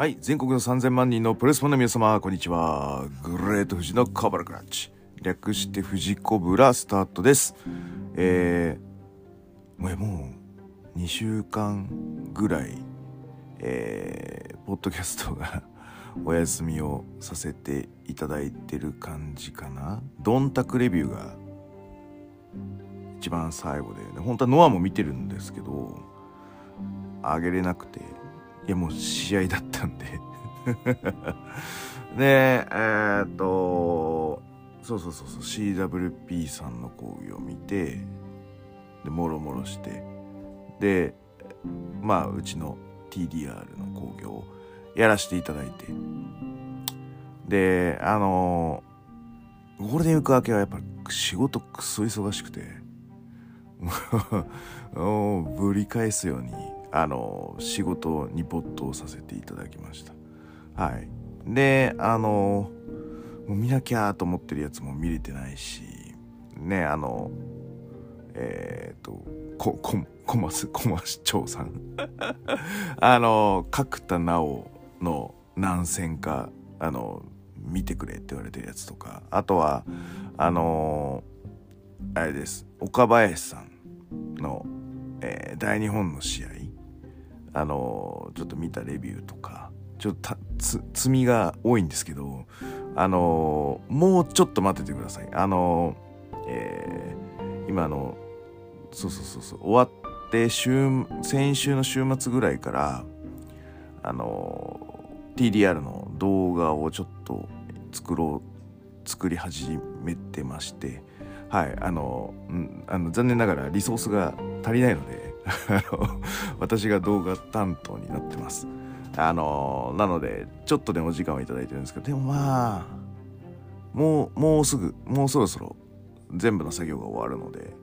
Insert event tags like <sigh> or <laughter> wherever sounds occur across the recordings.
はい、全国の3000万人のプレスファンの皆様、こんにちは。グレート富士のカバラクラッチ。略して富士コブラスタートです。えー、もうもう2週間ぐらい、えー、ポッドキャストが <laughs> お休みをさせていただいてる感じかな。ドンタクレビューが一番最後で、で本当はノアも見てるんですけど、あげれなくて、やもう試合だったんで。<laughs> でえー、っとそうそうそうそう CWP さんの講義を見てでもろもろしてでまあうちの TDR の講義をやらせていただいて。であのゴールデンウィーク明けはやっぱり仕事くそ忙しくて <laughs> もうぶり返すようにあの仕事に没頭させていただきました。はい。であのもう見なきゃと思ってるやつも見れてないしねあのえっ、とここコマスコマ市長さん。<laughs> あの角田直の何戦かあの見てくれって言われてるやつとか。あとはあのあれです。岡林さんの、えー、大日本の試合あのちょっと見たレビューとかちょっとつ積みが多いんですけどあのもうちょっと待っててください。あのえー、今のそうそうそうそう終わって週先週の週末ぐらいからあの TDR の動画をちょっと作ろう作り始めてましてはいあの,、うん、あの残念ながらリソースが足りないので <laughs> 私が動画担当になってます。あのなのでちょっとでも時間をいただいてるんですけどでもまあもうもうすぐもうそろそろ全部の作業が終わるので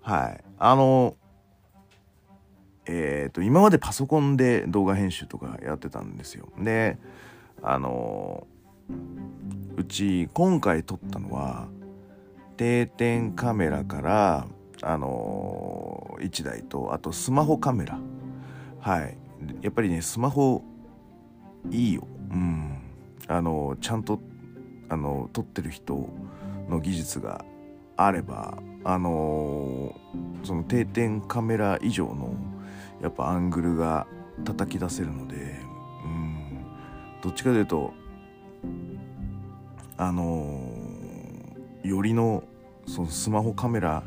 はいあのえっ、ー、と今までパソコンで動画編集とかやってたんですよであのうち今回撮ったのは定点カメラからあのー、1台とあとスマホカメラ。はい。やっぱりねスマホいいよ。うん。あのー、ちゃんとあのー、撮ってる人の技術があればあのその定点カメラ以上のやっぱアングルが叩き出せるのでうん。どっちかというとあのよりのそのスマホカメラ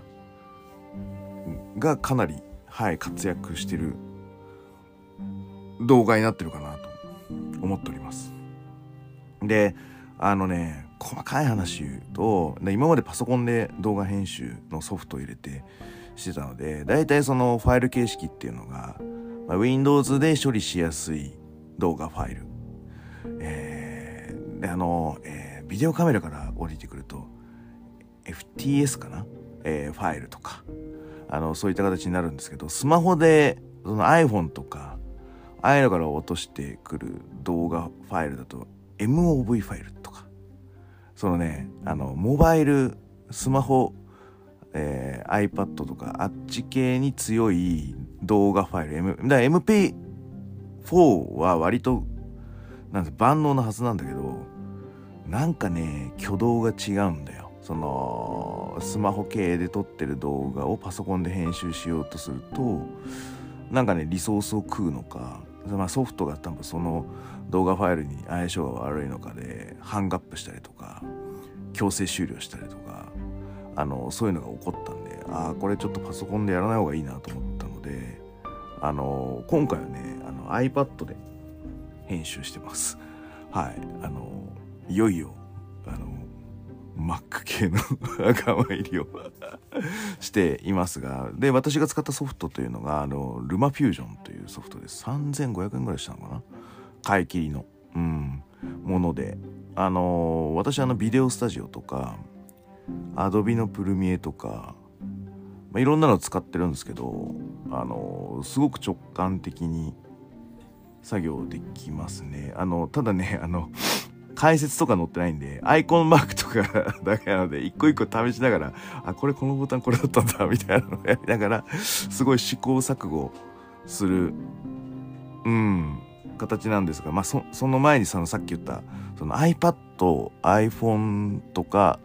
がかなり、はい、活躍してる動画になってるかなと思っております。で、あのね、細かい話言うと、今までパソコンで動画編集のソフトを入れてしてたので、大体そのファイル形式っていうのが、まあ、Windows で処理しやすい動画ファイル。えー、で、あの、えー、ビデオカメラから降りてくると、FTS かな、えー、ファイルとか、あのそういった形になるんですけどスマホでその iPhone とかああいうのから落としてくる動画ファイルだと MOV ファイルとかそのねあのモバイルスマホ、えー、iPad とかあっち系に強い動画ファイル、M、だ MP4 は割となん万能なはずなんだけどなんかね挙動が違うんだよ。そのスマホ系で撮ってる動画をパソコンで編集しようとするとなんかねリソースを食うのか、まあ、ソフトが多分その動画ファイルに相性が悪いのかでハングアップしたりとか強制終了したりとかあのそういうのが起こったんでああこれちょっとパソコンでやらない方がいいなと思ったのであの今回はねあの iPad で編集してます。はい。あのいよいよ Mac 系の仲間入りをしていますがで私が使ったソフトというのがあのルマフュージョンというソフトです。3500円ぐらいしたのかな。買い切りの、うん、もので。あの私あのビデオスタジオとかアドビのプルミエとか、まあ、いろんなの使ってるんですけどあのすごく直感的に作業できますね。あのただねあの解説とか載ってないんで、アイコンマークとか <laughs> だけなので、一個一個試しながら、あ、これこのボタンこれだったんだ、みたいなのをやりながら、すごい試行錯誤する、うん、形なんですが、まあ、そその前にそのさっき言ったその iPad、iPhone とか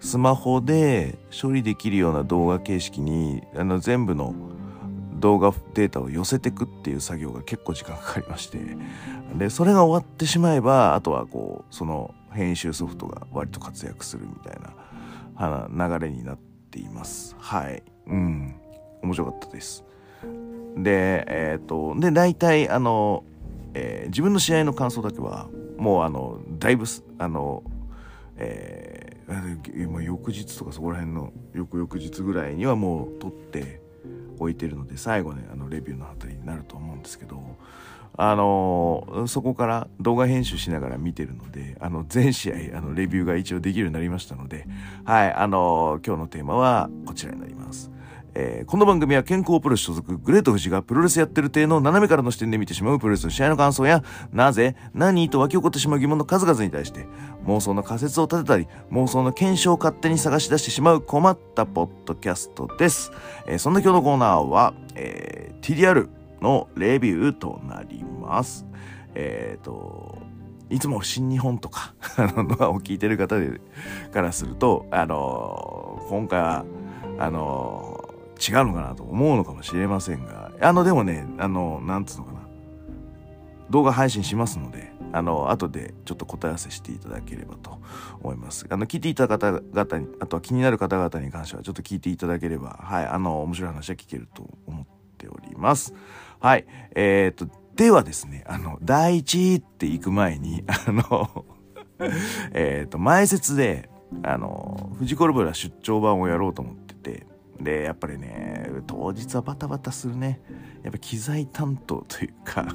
スマホで処理できるような動画形式にあの全部の動画データを寄せてくっていう作業が結構時間かかりましてでそれが終わってしまえばあとはこうその編集ソフトが割と活躍するみたいな流れになっています。はい。うん。面白かったです。でえっ、ー、とで大体あの、えー、自分の試合の感想だけはもうあのだいぶあのえー、翌日とかそこら辺の翌々日ぐらいにはもう撮って置いてるので最後ねあのレビューのあたりになると思うんですけどあのー、そこから動画編集しながら見てるのであの全試合あのレビューが一応できるようになりましたのではいあのー、今日のテーマはこちらになります。えー、この番組は健康プロレス所属グレート富士がプロレスやってる体の斜めからの視点で見てしまうプロレスの試合の感想やなぜ何と湧き起こってしまう疑問の数々に対して妄想の仮説を立てたり妄想の検証を勝手に探し出してしまう困ったポッドキャストです、えー、そんな今日のコーナーは、えー、TDR のレビューとなります。えっ、ー、といつも新日本とか <laughs> を聞いてる方でからするとあの今回はあの違うのかなと思うのかもしれませんが、あの、でもね、あの、なんつうのかな。動画配信しますので、あの、後でちょっと答え合わせしていただければと思います。あの、聞いていた方々に、あとは気になる方々に関してはちょっと聞いていただければ、はい、あの、面白い話は聞けると思っております。はい、えー、っと、ではですね、あの、第一って行く前に、あのえっと、前説で、あの、フジコルブラ出張版をやろうと思ってて、で、やっぱりね、当日はバタバタするね。やっぱ機材担当というか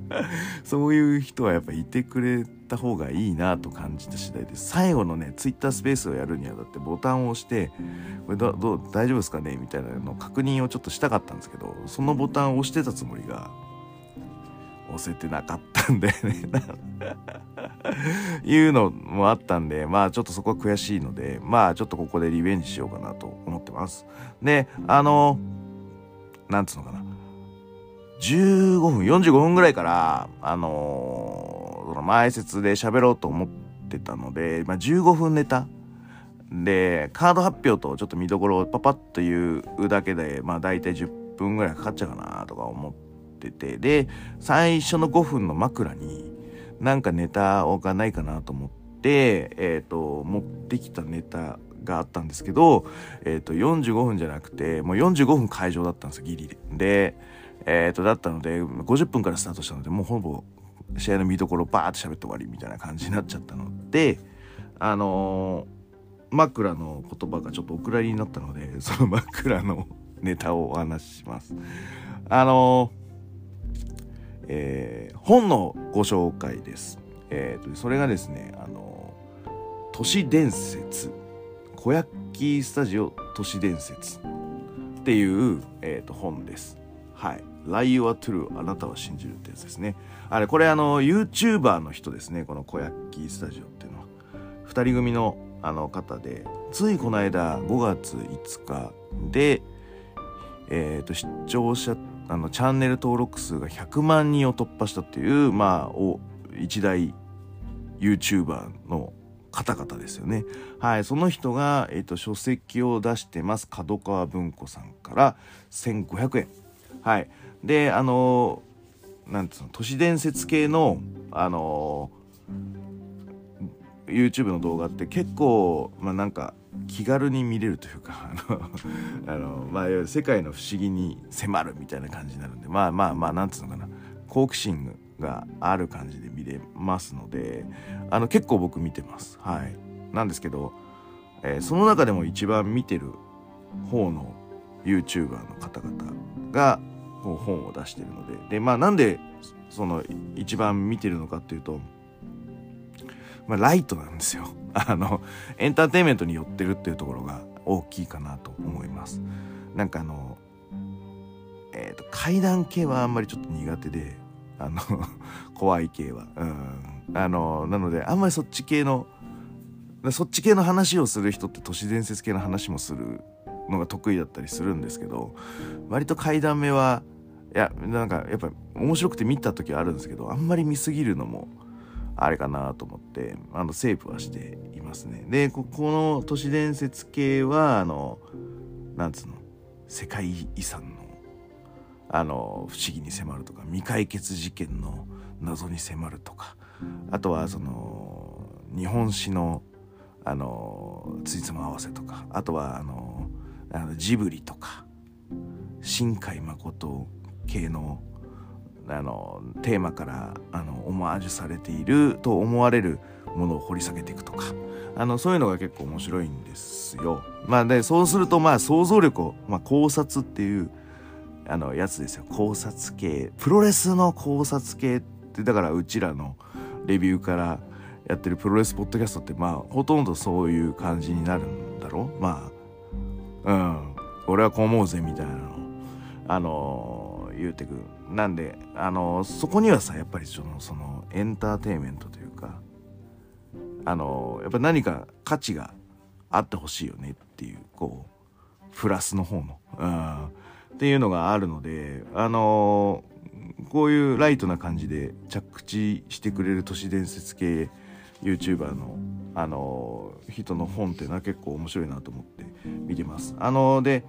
<laughs> そういう人はやっぱいてくれた方がいいなと感じた次第で。最後のね、ツイッタースペースをやるにはだってボタンを押して、これどど大丈夫ですかね？みたいなの確認をちょっとしたかったんですけど、そのボタンを押してたつもりが、押せてなかったんだよねいうのもあったんで、まあちょっとそこは悔しいので、まあちょっとここでリベンジしようかなと思ってます。で、あの、なんつうのかな。15分、45分ぐらいから、あのその前説で喋ろうと思ってたので、まあ15分ネタ。で、カード発表とちょっと見どころをパパッと言うだけで、まあ大体10分ぐらいかかっちゃうかなとか思ってて、で、最初の5分の枕に、なんかネタがないかなと思って、え、ー、と、持ってきたネタがあったんですけど、え、ー、と、45分じゃなくて、もう45分会場だったんですよ、ギリで。で、え、ー、と、だったので、50分からスタートしたので、もうほぼ試合の見どころバーって喋って終わりみたいな感じになっちゃったので、あの枕の言葉がちょっとお蔵入りになったので、その枕のネタをお話しします。あのえー、本のご紹介です。えーと、それがですね、あの都市伝説小焼スタジオ都市伝説っていう、えーと、本です。はい。ライオアトゥルーあなたは信じるってやつですね。あれ、これあの、YouTuber の人ですね。この小焼スタジオっていうのは。二人組のあの方で、ついこの間5月5日で、えっ、ー、と、視聴者あのチャンネル登録数が100万人を突破したっていうまあお一大 YouTuber の方々ですよね。はい。その人が、えっ、ー、と、書籍を出してます。角川文庫さんから1500円。はい。で、あのー、なんつうの、都市伝説系の、あのー、YouTube の動画って結構、まあなんか、気軽に見れるというかあの <laughs> あの、まあ、世界の不思議に迫るみたいな感じになるんでまあまあまあなんつうのかな。好奇心がある感じで見れますのであの結構僕見てます。はい。なんですけど、えー、その中でも一番見てる方の YouTuber の方々が本を出してるので。でまあなんでその一番見てるのかっていうとまあ、ライトなんですよ。あの、エンターテインメントに寄ってるっていうところが大きいかなと思います。なんかあの、え、ー、と、階段系はあんまりちょっと苦手で、あの、<laughs> 怖い系は。うん。あの、なので、あんまりそっち系の、そっち系の話をする人って都市伝説系の話もするのが得意だったりするんですけど、割と階段目はい、やなんかやっぱ面白くて見た時はあるんですけどあんまり見すぎるのもあれかなと思ってあのセーブはしていますね。でここの都市伝説系はあのなんつうの？世界遺産のあの不思議に迫るとか未解決事件の謎に迫るとかあとはその日本史のあのついつま合わせとかあとはあのあのジブリとか新海誠系のあのテーマからあのオマージュされていると思われるものを掘り下げていくとか。あのそういうのが結構面白いんですよ。まあでそうするとまあ想像力を、まあ、考察っていうあのやつですよ。考察系。プロレスの考察系ってだからうちらのレビューからやってるプロレスポッドキャストってまあほとんどそういう感じになるんだろう。まあうん。俺はこう思うぜみたいなのあの、言うてくなんであの、そこにはさやっぱりそのそのエンターテインメントというかあの、やっぱ何か価値があってほしいよねっていうこうプラスの方のうんっていうのがあるのであのこういうライトな感じで着地してくれる都市伝説系 YouTuber のあの人の本っていうのは結構面白いなと思って見てます。あので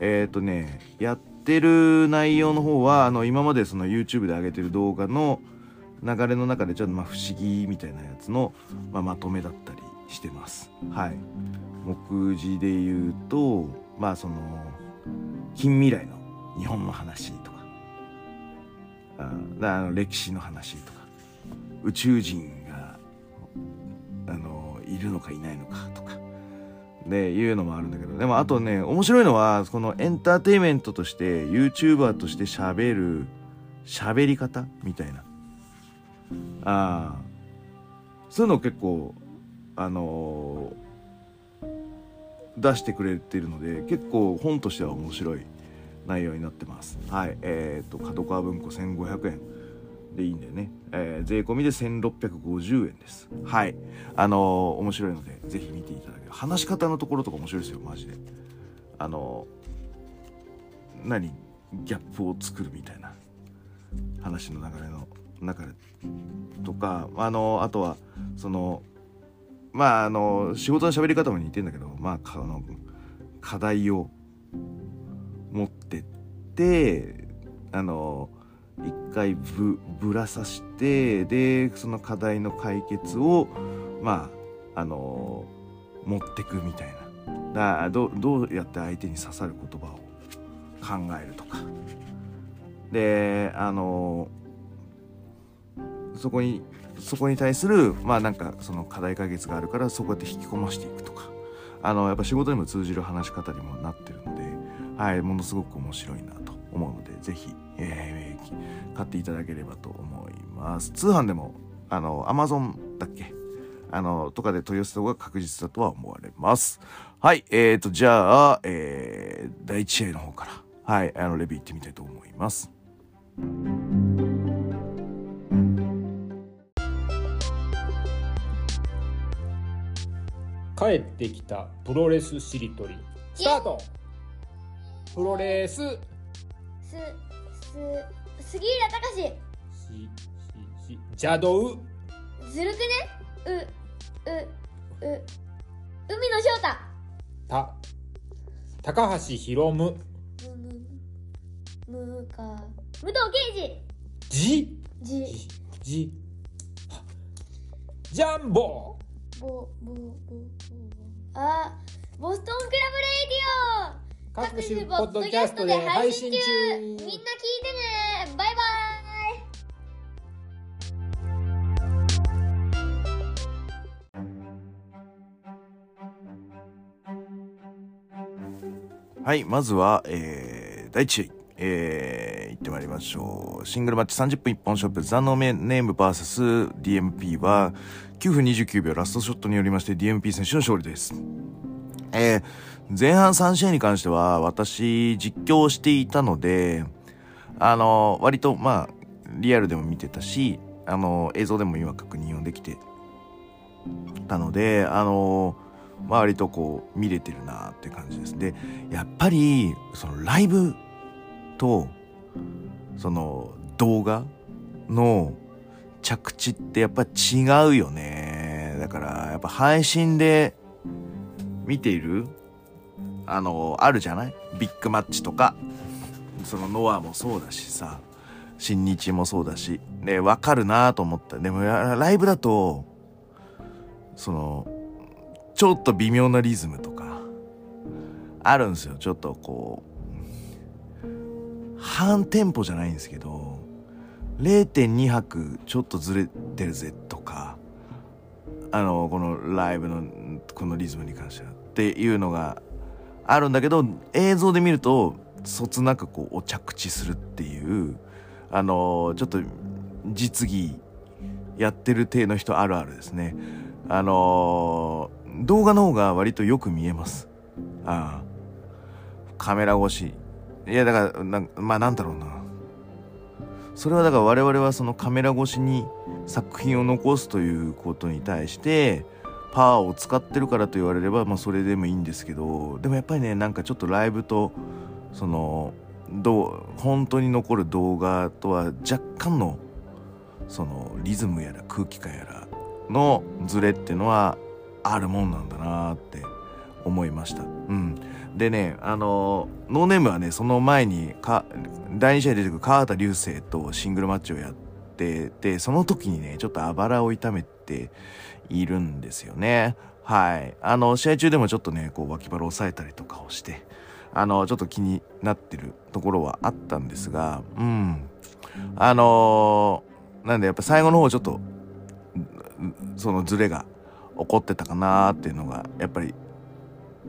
えっ、ー、とねやってる内容の方はあの今までその YouTube で上げてる動画の流れの中でちょっとまあ不思議みたいなやつの、まあ、まとめだったりしてます。はい。目次で言うとまあその近未来の日本の話とかあの歴史の話とか宇宙人があのいるのかいないのかとかでいうのもあるんだけどでもあとね面白いのはこのエンターテインメントとして YouTuber として喋る喋り方みたいなあそういうの結構あのー、出してくれてるので結構本としては面白い内容になってます。はい。えっ、ー、と、角川文庫1500円でいいんだよね。えー、税込みで1650円です。はい。あのー、面白いので、ぜひ見ていただけ。話し方のところとか面白いですよ、マジで。あの、何ギャップを作るみたいな話の流れの中でとか、あのあとは、その、まあ、あの仕事の喋り方も似てんだけど、まあ、あの課題を持ってってあの一回ぶぶらさしてでその課題の解決をまああの持ってくみたいな。だどどうやって相手に刺さる言葉を考えるとか。であのそこにそこに対するまあなんかその課題解決があるからそこやって引き込ましていくとか。あのやっぱ仕事にも通じる話し方にもなってるのではい、ものすごく面白いなと思うので、ぜひ、えー、買っていただければと思います。通販でも、あの、アマゾンだっけ？あの、とかで取り寄せた方が確実だとは思われます。はい、えーと、じゃあ、えー、第1試合の方から、はい、あの、レビュー行ってみたいと思います。帰ってきたプロレスしりとり。スタート。プロレス。すす杉浦隆ししし邪道。ずるくね？ううう海野翔太。た。高橋宏夢。むむむか武藤敬司。じ。じ。じ。ジャンボ。ボボボボあボストンクラブレイディオ。各種ポッドキャストで配信中。みんな聞いてね。バイバイはいまずは、えー、第1試合えー、行ってまいりましょう。シングルマッチ30分一本勝負、ザノメネーム VSDMP は9分29秒ラストショットによりまして DMP 選手の勝利です。えー、前半3試合に関しては私実況していたので、あの、割とまあ、リアルでも見てたし、あの、映像でも今確認をできてたので、あの、割とこう見れてるなって感じです。で、やっぱり、そのライブと、その動画の着地ってやっぱ違うよね。だからやっぱ配信で見ているあの、あるじゃない？ビッグマッチとか、そのノアもそうだしさ、新日もそうだし、ね、わかるなと思った。でもライブだと、その、ちょっと微妙なリズムとか、あるんですよ。ちょっとこう、半テンポじゃないんですけど、0.2拍ちょっとずれてるぜとか、あの、このライブのこのリズムに関してはっていうのがあるんだけど、映像で見ると、そつなくこう、お着地するっていう、あの、ちょっと実技やってる体の人あるあるですね。あの動画の方が割とよく見えます。ああ。カメラ越し。いや、だから、なまあなんだろうな。それはだから我々はそのカメラ越しに作品を残すということに対して、パワーを使ってるからと言われれば、まあそれでもいいんですけど、でもやっぱりね、なんかちょっとライブと、その、どう、本当に残る動画とは若干の、そのリズムやら空気感やらのズレっていうのはあるもんなんだなって思いました。うん。でね、あの、ノーネームはね、その前にか、第2試合出てくる川畑流星とシングルマッチをやってて、その時にね、ちょっとあばらを痛めているんですよね。はい。あの、試合中でもちょっとね、こう脇腹を押さえたりとかをして、あの、ちょっと気になってるところはあったんですが、うん。あのー、なんでやっぱ最後の方ちょっとそのズレが起こってたかなっていうのがやっぱり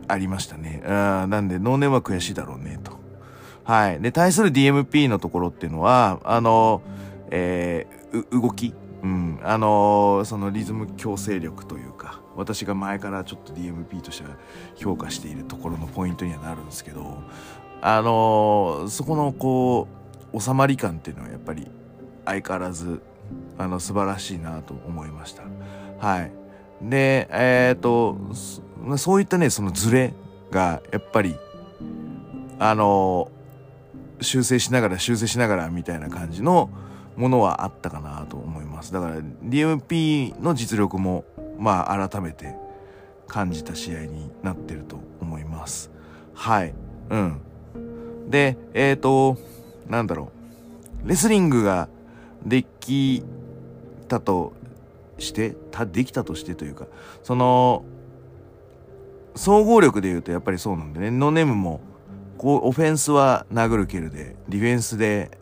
ありましたね。うん、なんで、ノーネームは悔しいだろうね、と。はい。で、対する DMP のところっていうのは、あの、えー、動き、うん、あのそのリズム強制力というか、私が前からちょっと DMP としては評価しているところのポイントにはなるんですけど、あのそこのこう、収まり感っていうのはやっぱり相変わらずあの素晴らしいなと思いました。はい。で、えっ、ー、と、そういったね、そのズレがやっぱり、あの、修正しながら修正しながらみたいな感じのものはあったかなと思います。だから DMP の実力も、まあ改めて感じた試合になってると思います。はい。うん。で、えっ、ー、と、なんだろう。レスリングができたとしてたできたとしてというかその総合力で言うとやっぱりそうなんでね。ノネムもこうオフェンスは殴る蹴るでディフェンスで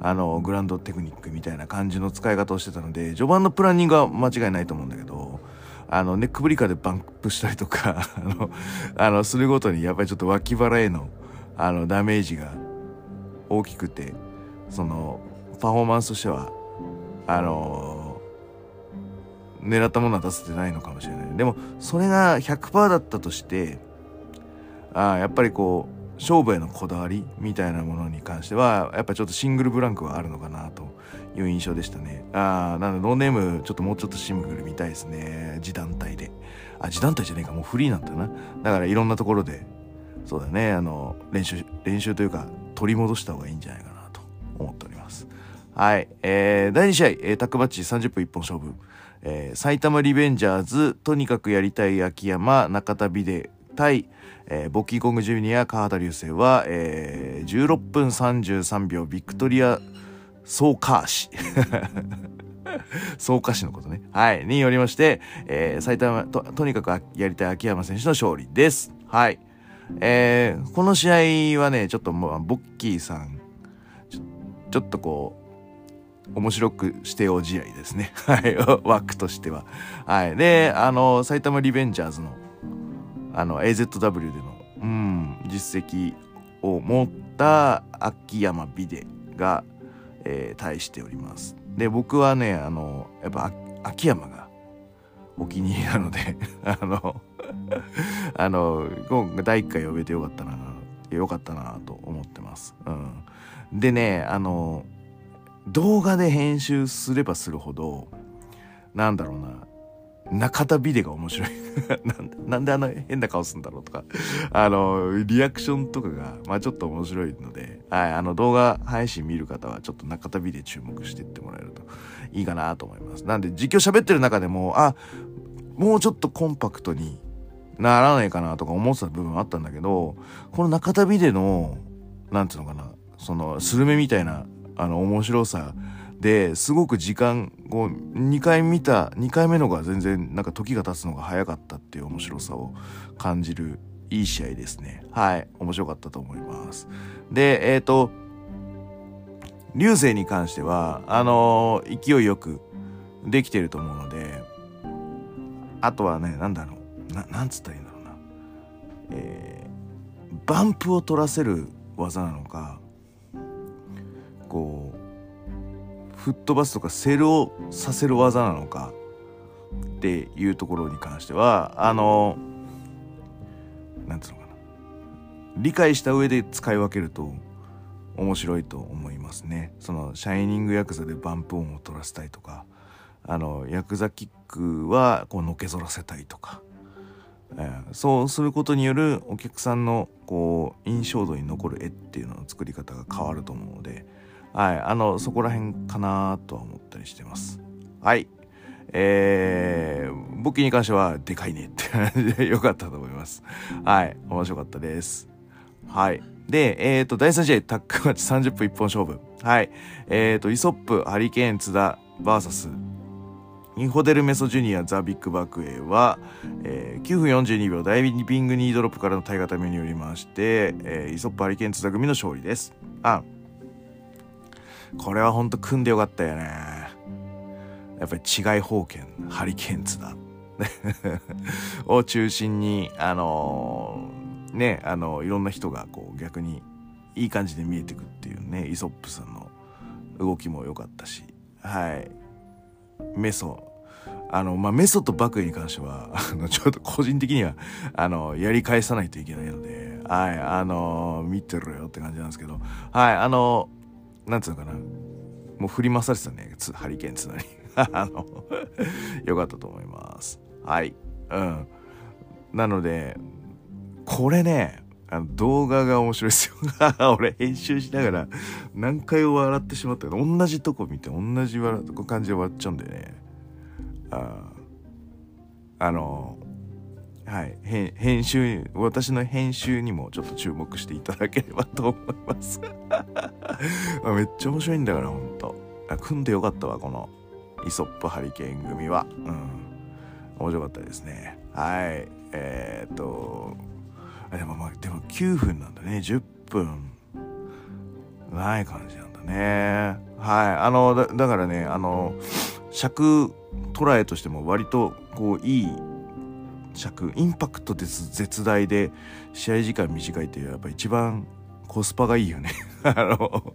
あのグランドテクニックみたいな感じの使い方をしてたので序盤のプランニングは間違いないと思うんだけどあのネックブリカでバンプしたりとか <laughs> あのあのするごとにやっぱりちょっと脇腹へのあのダメージが大きくてそのパフォーマンスとしては、あの、狙ったものは出せてないのかもしれない。でも、それが100%だったとして、あやっぱりこう、勝負へのこだわりみたいなものに関しては、やっぱちょっとシングルブランクはあるのかなという印象でしたね。ああ、なのでノーネームちょっともうちょっとシングル見たいですね。自団体で。あ、自団体じゃねえか、もうフリーなんだよな。だからいろんなところで、そうだね、あの、練習、練習というか、取り戻した方がいいんじゃないかなと思っております。はい。えー、第2試合、えー、タックマッチ30分一本勝負。えー、埼玉リベンジャーズ、とにかくやりたい秋山、中田美で対、えー、ボッキーコングジュニア、川田流星は、えー、16分33秒、ビクトリア、総カーシ。<laughs> 総カシのことね。はい。によりまして、えー、埼玉と、とにかくやりたい秋山選手の勝利です。はい。えー、この試合はね、ちょっともう、ボッキーさん、ちょちょっとこう、面白くしてよ試合ですね。<laughs> はい。枠としては。はい。で、あの、埼玉リベンジャーズの、あの、AZW での、うん、実績を持った秋山美でが、えー、対しております。で、僕はね、あの、やっぱ秋山がお気に入りなので <laughs> あの <laughs> あの、今回第1回呼べてよかったな、よかったなと思ってます。うん。でね、あの、動画で編集すればするほどなんだろうな中田ビデが面白い <laughs> なんで。なんで変な顔するんだろうとか、あの、リアクションとかが、まあちょっと面白いので、はい、あの動画配信見る方はちょっと中田ビデ注目していってもらえるといいかなと思います。なんで実況喋ってる中でも、あ、もうちょっとコンパクトにならないかなとか思ってた部分あったんだけど、この中田ビデの、なんていうのかな、その、スルメみたいな、あの、面白さ、ですごく時間こう2回見た2回目のが全然なんか時が経つのが早かったっていう面白さを感じるいい試合ですね。はい面白かったと思います。でえっ、ー、と流星に関してはあのー、勢いよくできてると思うのであとはねなんだろうななんつったらいいんだろうな。えー、バンプを取らせる技なのかこう吹っ飛ばすとかセルをさせる技なのかっていうところに関してはあのなんつうのかな。理解した上で使い分けると面白いと思いますね。そのシャイニングヤクザでバンプ音を取らせたいとかあのヤクザキックはこうのけぞらせたいとか、えー、そうすることによるお客さんのこう印象度に残る絵っていうのの作り方が変わると思うのではい、あの、そこら辺かなとは思ったりしてます。はい。えー、簿記に関しては、でかいねって感じで <laughs> よかったと思います。はい、面白かったです。はい。で、えっ、ー、と、第3試合、タックマッチ30分一本勝負。はい。えっ、ー、と、イソップ、ハリケーン、津田、バーサス、インフォデルメソジュニア、ザ・ビッグバックウェイは、えー、9分42秒、ダイビングニードロップからの体型目によりまして、えー、イソップ、ハリケーン、津田組の勝利です。あ、これはほんと組んでよかったよね。やっぱり違い方権、ハリケーンズだ。<laughs> を中心に、あのー、ね、あのー、いろんな人がこう逆にいい感じで見えてくっていうね、イソップさんの動きも良かったし、はい。メソ、あの、まあ、メソとバクエに関しては、あの、ちょっと個人的には、あの、やり返さないといけないので、はい、あの見てろよって感じなんですけど、はい、あのなんつうのかな。もう振り回されてたね。ハリケーンつなり。<laughs> あの <laughs> よかったと思います。はい。うん。なのでこれねあの動画が面白いですよ。<laughs> 俺編集しながら何回笑ってしまったけど同じとこ見て同じ笑感じで笑っちゃうんだよね。ああのはい、編集私の編集にもちょっと注目していただければと思います。<laughs> めっちゃ面白いんだからほんと。組んでよかったわこのイソップハリケーン組は。うん。面白かったですね。はい。えー、っとでもまあでも9分なんだね。10分。ない感じなんだね。はい。あのだだからねあの尺捉えとしても割とこういい尺インパクトです絶大で試合時間短いっていうやっぱ一番コスパがいいよね。<laughs> あの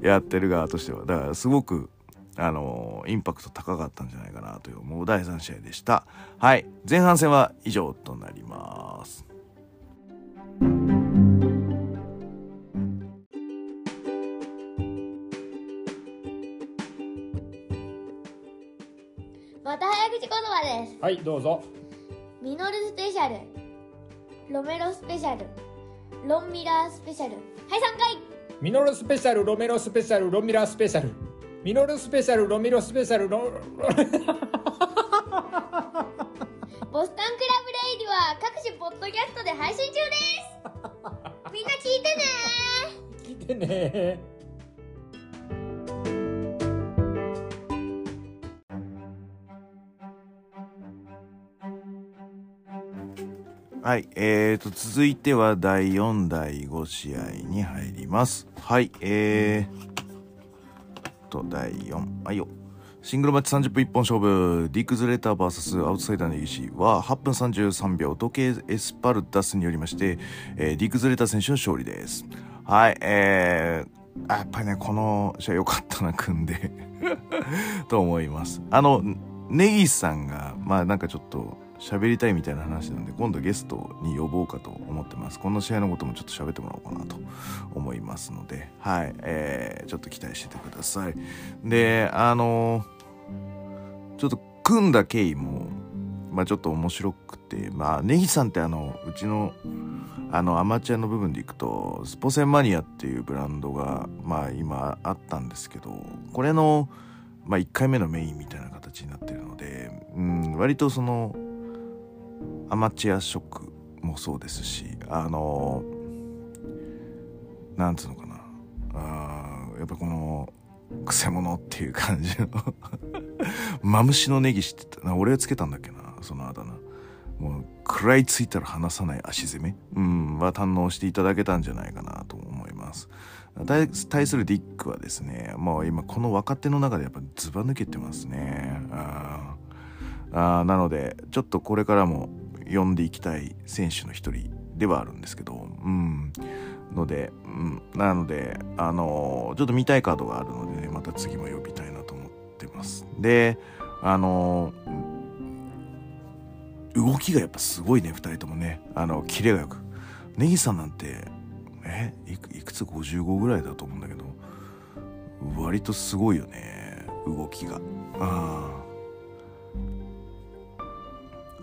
やってる側としては。だからすごくあのインパクト高かったんじゃないかなという思う第3試合でした。はい。前半戦は以上となります。また早口言葉です。はいどうぞミノルスペシャル。ロメロスペシャル。ロンミラースペシャル。はい3回。ミノルスペシャルロメロスペシャルロンミラースペシャル。ミノルスペシャルロミロスペシャルロ <laughs> ボスタンクラブレイディは各種ポッドキャストで配信中です。みんな聞いてね <laughs> 聞いてねはい、えーと、続いては第4、第5試合に入ります。はい、えーと、第4、はいよ。シングルマッチ30分一本勝負、ディクズレーター VS アウトサイダーのイギは8分33秒、時計エスパルダスによりまして、えー、ディクズレーター選手の勝利です。はい、えー、やっぱりね、この試合良かったな、組んで <laughs> と思います。あの、ネギさんが、まあなんかちょっと、喋りたいみたいな話なんで今度ゲストに呼ぼうかと思ってます。この試合のこともちょっと喋ってもらおうかなと思いますので。はい、えー、ちょっと期待しててください。であのー、ちょっと組んだ経緯もまあ、ちょっと面白くてまあ根岸さんってあのうちのあのアマチュアの部分でいくとスポセンマニアっていうブランドがまあ今あったんですけどこれの、まあ、1回目のメインみたいな形になってるので、うん、割とそのアマチュア色もそうですしあのなんつうのかな。あやっぱこのくせ者っていう感じの。<laughs> マムシのネギ知ってた。俺がつけたんだっけなそのあだ名。もう食らいついたら離さない足攻め。うんは堪能していただけたんじゃないかなと思います。対するディックはですねもう今この若手の中でやっぱずば抜けてますね。ああなのでちょっとこれからも呼んでいきたい選手の一人ではあるんですけどうんので、うん、なので、あのー、ちょっと見たいカードがあるのでね、また次も呼びたいなと思ってます。で、あのー、動きがやっぱすごいね、2人ともね、あの、キレがよく。ネギさんなんて、えいくいくつ？55ぐらいだと思うんだけど、割とすごいよね、動きが。ああ、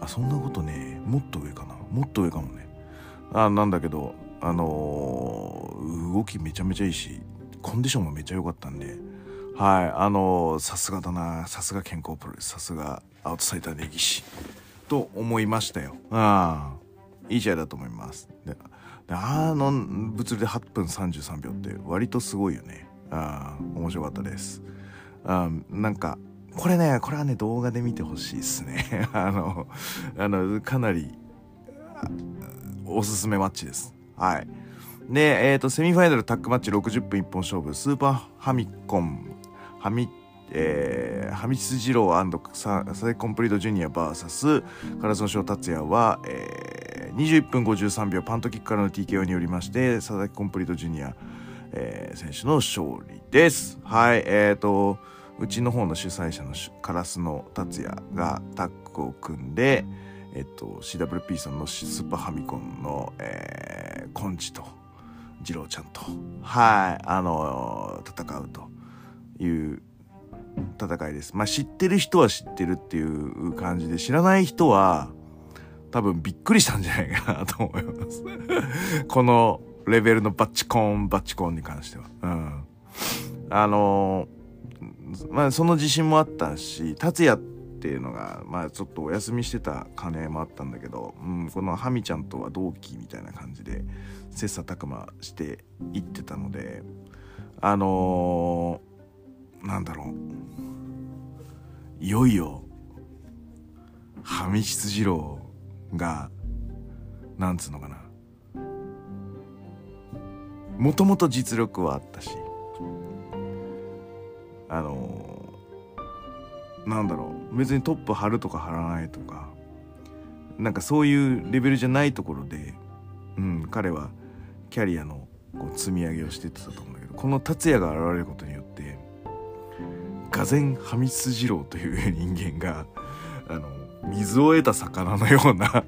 あそんなことね、もっと上かな。もっと上かもね。あなんだけど、あのー、動きめちゃめちゃいいしコンディションもめちゃ良かったんで。はいあのー、さすがだな。さすが健康プロレスさすがアウトサイダー根岸と思いましたよ。あいい試合だと思います。であの物理で8分33秒って割とすごいよね。あ面白かったです。あなんかこれねこれはね動画で見てほしいですね <laughs> あのあのかなりおすすめマッチですはい。で、えっ、ー、と、セミファイナルタッグマッチ60分一本勝負、スーパーハミコン、ハミ、えー、ハミツ二郎ササイコンプリートジュニア VS カラスの翔達也は、えー、21分53秒パントキックからの TKO によりまして佐々木コンプリートジュニア、えー、選手の勝利です。はい、えっ、ー、と、うちの方の主催者のカラスの達也がタッグを組んで、えっと、CWP さんのスーパーファミコンの、えー、コンチと次郎ちゃんとはいあのー、戦うという戦いです。まあ知ってる人は知ってるっていう感じで知らない人は多分びっくりしたんじゃないかなと思います。<laughs> このレベルのバッチコーンバッチコーンに関しては。うん。あのー、まあその自信もあったし達也っていうのがまあちょっとお休みしてた金もあったんだけど、うん、このハミちゃんとは同期みたいな感じで切磋琢磨していってたのであのー、なんだろう。いよいよハミツ二郎がなんつうのかな。もともと実力はあったし。あのーなんだろう別にトップ張るとか張らないとかなんかそういうレベルじゃないところで、うん、彼はキャリアのこう積み上げをしてってたと思うんだけどこの達也が現れることによってがぜんハミツ二郎という人間があの水を得た魚のような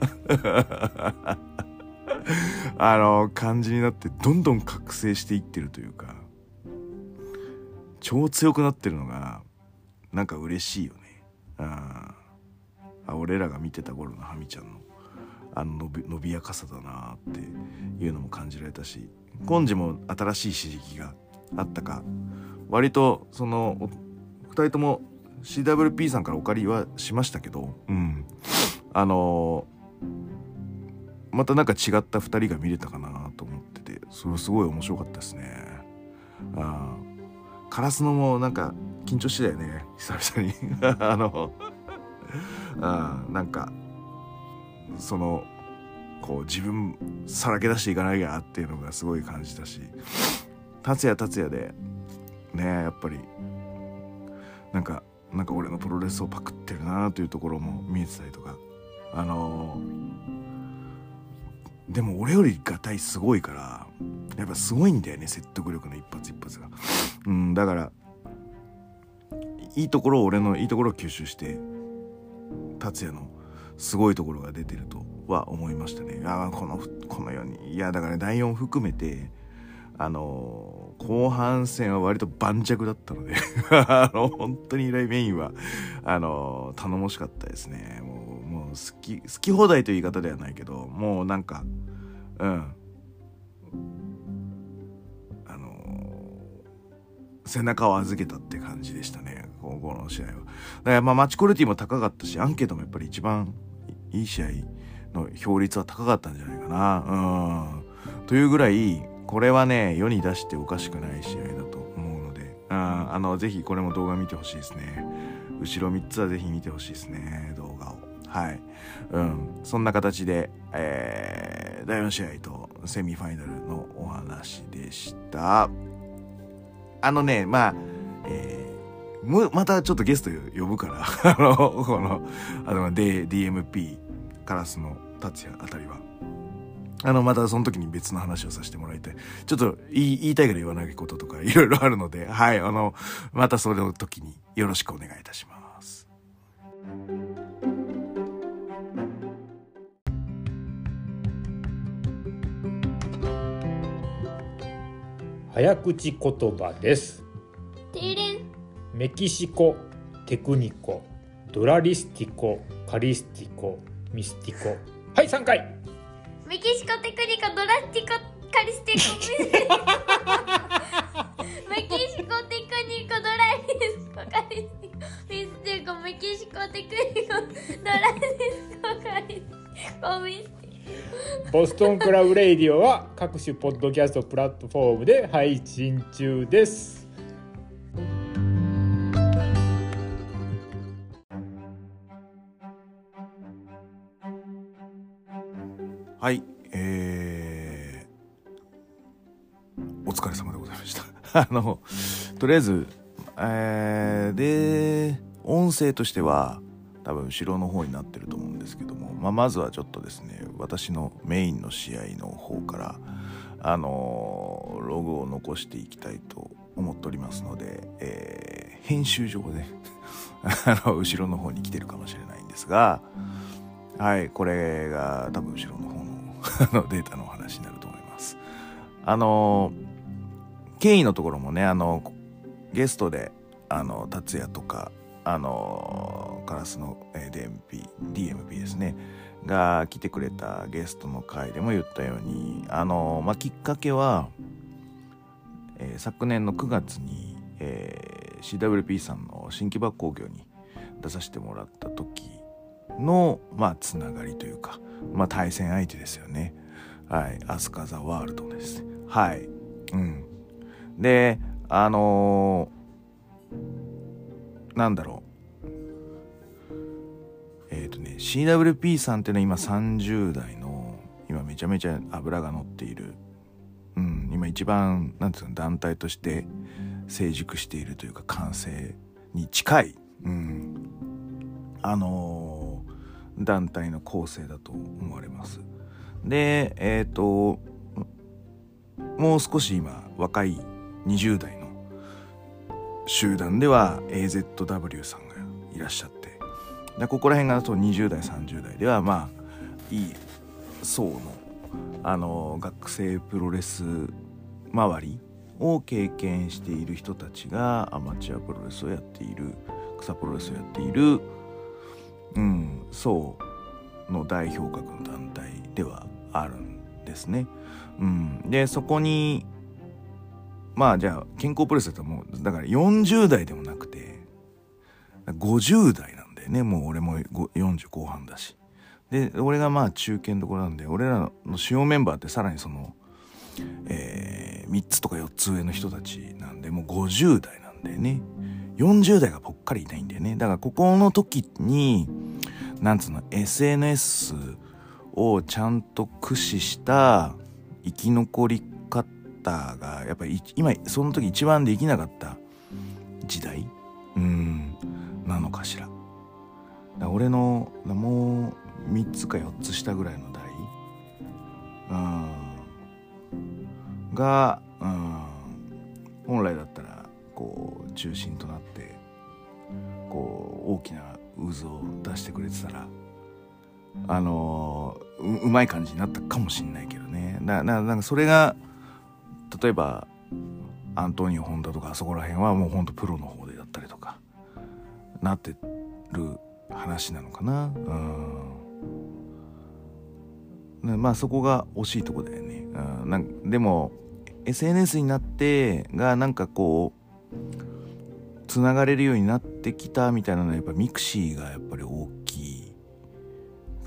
あの感じになってどんどん覚醒していってるというか超強くなってるのがなんか嬉しいよね。ああ俺らが見てた頃のハミちゃんのあの伸びやかさだなっていうのも感じられたしコンジも新しい刺激があったか。割とその2人とも CWP さんからお借りはしましたけどうん。あのー、またなんか違った2人が見れたかなと思っててそれすごい面白かったですね。あカラスのもなんか緊張してたよね久々に。<laughs> あのあなんかそのこう自分さらけ出していかなきゃっていうのがすごい感じたし。達也達也でねやっぱりなんかなんか俺のプロレスをパクってるなというところも見えてたりとか。あのー、でも俺よりがたいすごいからやっぱすごいんだよね説得力の一発一発が。うんだからいいところを俺のいいところを吸収して達也のすごいところが出てるとは思いましたね。ああこのこのように。いやだから、第4含めてあのー、後半戦は割と盤石だったので <laughs> あの本当にメインはあのー、頼もしかったですね。もう好き好き放題という言い方ではないけどもうなんかうん。あの背中を預けたって感じでしたねこの試合は。だからまあマッチクオリティも高かったしアンケートもやっぱり一番いい試合の票率は高かったんじゃないかな。うん。というぐらいこれはね世に出しておかしくない試合だと思うのでああのぜひこれも動画見てほしいですね。後ろ3つはぜひ見てほしいですね動画はいうんそんな形で、えー、第4試合とセミファイナルのお話でしたあのねまあえー、またちょっとゲスト呼ぶから <laughs> あのこのあの DMP カラスの達也あたりはあの、またその時に別の話をさせてもらいたい。ちょっと言い言いたいけど言わないこととかいろいろあるので、はい、あの、またそれの時によろしくお願いいたします。早口言葉です。メキシコ、テクニコ、ドラリスティコ、カリスティコ、ミスティコ。はい、3回。メキシコテクニコドラスティコカリスティコメ <laughs> ボストンクラブレイディオは各種ポッドキャストプラットフォームで配信中です。はい、えー、お疲れ様でございました。<laughs> あの、とりあえず、えー、で、音声としては、多分後ろの方になってると思うんですけども、まあ、まずはちょっとですね、私のメインの試合の方から、あのー、ログを残していきたいと思っておりますので、えー、編集上で <laughs> あの、後ろの方に来てるかもしれないんですが、はい、これが多分後ろの方のデータのお話になると思います。あの、経緯のところもね、あの、ゲストで、あの、達也とか、あの、カラスの DMP、DMP ですね、が来てくれたゲストの回でも言ったように、あの、まあ、きっかけは、えー、昨年の9月に、えー、CWP さんの新木場工業に出させてもらった時の、まあ、つながりというか、まあ、対戦相手ですよね。はい。アスカ・ザ・ワールドです。はい。うん。で、あのー、なんだろう。えっ、ー、とね、CWP さんっていうのは今30代の、今めちゃめちゃ脂が乗っている、うん、今一番、なんていうの、団体として成熟しているというか、完成に近い、うん、あのー団体の構成だと思われます。で、えっ、ー、と、もう少し今、若い20代の集団では AZW さんがいらっしゃって、でここら辺がそう20代、30代では、まあ、いい層の、あの、学生プロレス周りを経験している人たちがアマチュアプロレスをやっている、草プロレスをやっている、うん、層の代表格の団体ではあるんですね。うん、でそこにまあじゃあ健康プレスだともうだから40代でもなくて50代なんだよねもう俺も40後半だし。で俺がまあ中堅どころなんで俺らの主要メンバーってさらにその、えー、3つとか4つ上の人たちなんでもう50代なんだよね。40代がぽっかりいないんだよね。だからここの時に、なんつうの、SNS をちゃんと駆使した生き残り方が、やっぱり今、その時一番できなかった時代？うん、なのかしら。俺の、もう3つか4つ下ぐらいの代？うん、が、うん、本来だったらこう中心となってこう大きな渦を出してくれてたらあのううまい感じになったかもしんないけどね。なななんかそれが例えばアントニオ・ホンダとかあそこら辺はもうほんとプロの方でだったりとかなってる話なのかな。うん。まあそこが惜しいとこだよね、うん、なんでも SNS になってがなんかこうつながれるようになってきたみたいなのはやっぱミクシーがやっぱり大きい。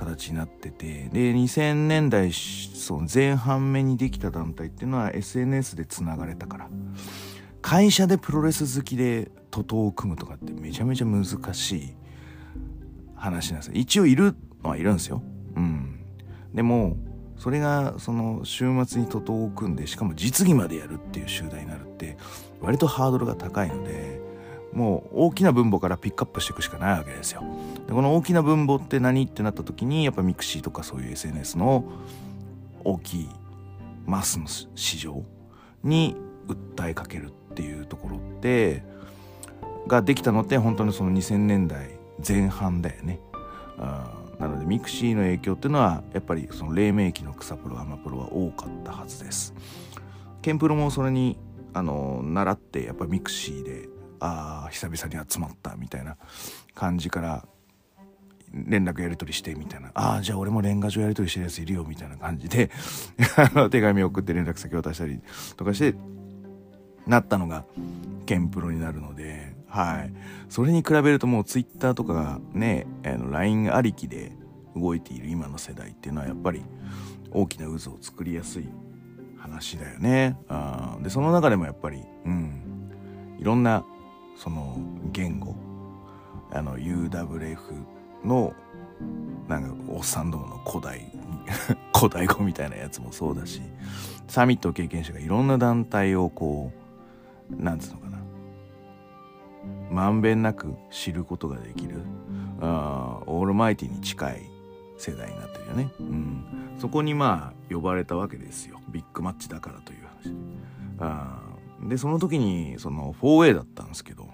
形になっててで2000年代その前半目にできた団体っていうのは SNS でつながれたから。会社でプロレス好きで徒党を組むとかってめちゃめちゃ難しい話なんです一応いるのはいるんですよ。うん。でもそれがその週末に徒党を組んでしかも実技までやるっていう集団になるって割とハードルが高いのでもう大きな分母からピックアップしていくしかないわけですよ。でこの大きな分母って何？ってなった時にやっぱミクシーとかそういう SNS の大きいマスの市場に訴えかけるっていうところってができたのって本当にその2000年代前半だよね。なのでミクシーの影響っていうのはやっぱりその黎明期の草プロアマプロは多かったはずです。ケンプロもそれにあの習ってやっぱミクシーでああ久々に集まったみたいな感じから連絡やり取りしてみたいな。ああじゃあ俺も年賀状やり取りしてるやついるよみたいな感じで手紙送って連絡先渡したりとかしてなったのがケンプロになるのではい。それに比べるともうツイッターとかがねあの LINE ありきで動いている今の世代っていうのはやっぱり大きな渦を作りやすい話だよね。あでその中でもやっぱりうん。いろんなその言語。あの UWF のなんかおっさんどもの古代 <laughs> 古代語みたいなやつもそうだしサミット経験者がいろんな団体をこうなんつうのかな。まんべんなく知ることができる。あオールマイティに近い世代になってるよね、うん、そこにまあ呼ばれたわけですよ。ビッグマッチだからという話あでその時にその 4A だったんですけど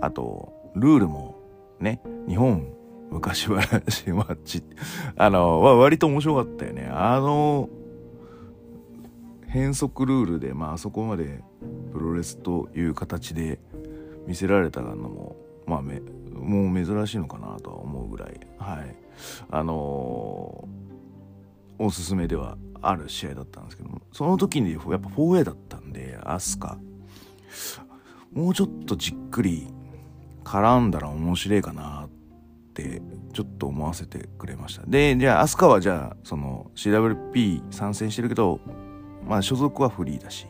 あとルールもね。日本昔話マッチあの割と面白かったよね。あの変則ルールでまああそこまでプロレスという形で見せられたのもまあめもう珍しいのかなとは思うぐらい。はい。あのー、おすすめではある試合だったんですけどもその時にやっぱ 4A だったんでアスカ。もうちょっとじっくり絡んだら面白いかなってちょっと思わせてくれました。でじゃあアスカはじゃあその CWP 参戦してるけどまあ所属はフリーだし。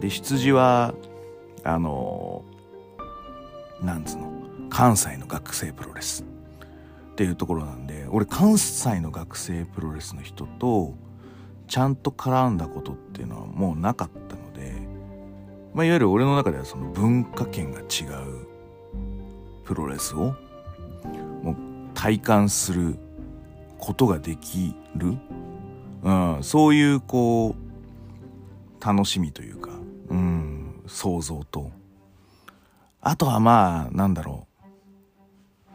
で出自はあのなんつうの関西の学生プロレス。っていうところなんで俺関西の学生プロレスの人とちゃんと絡んだことっていうのはもうなかったので、まあ、いわゆる俺の中ではその文化圏が違うプロレスをもう体感することができる、うん、そういうこう楽しみというか、うん、想像と。あとはまあなんだろう。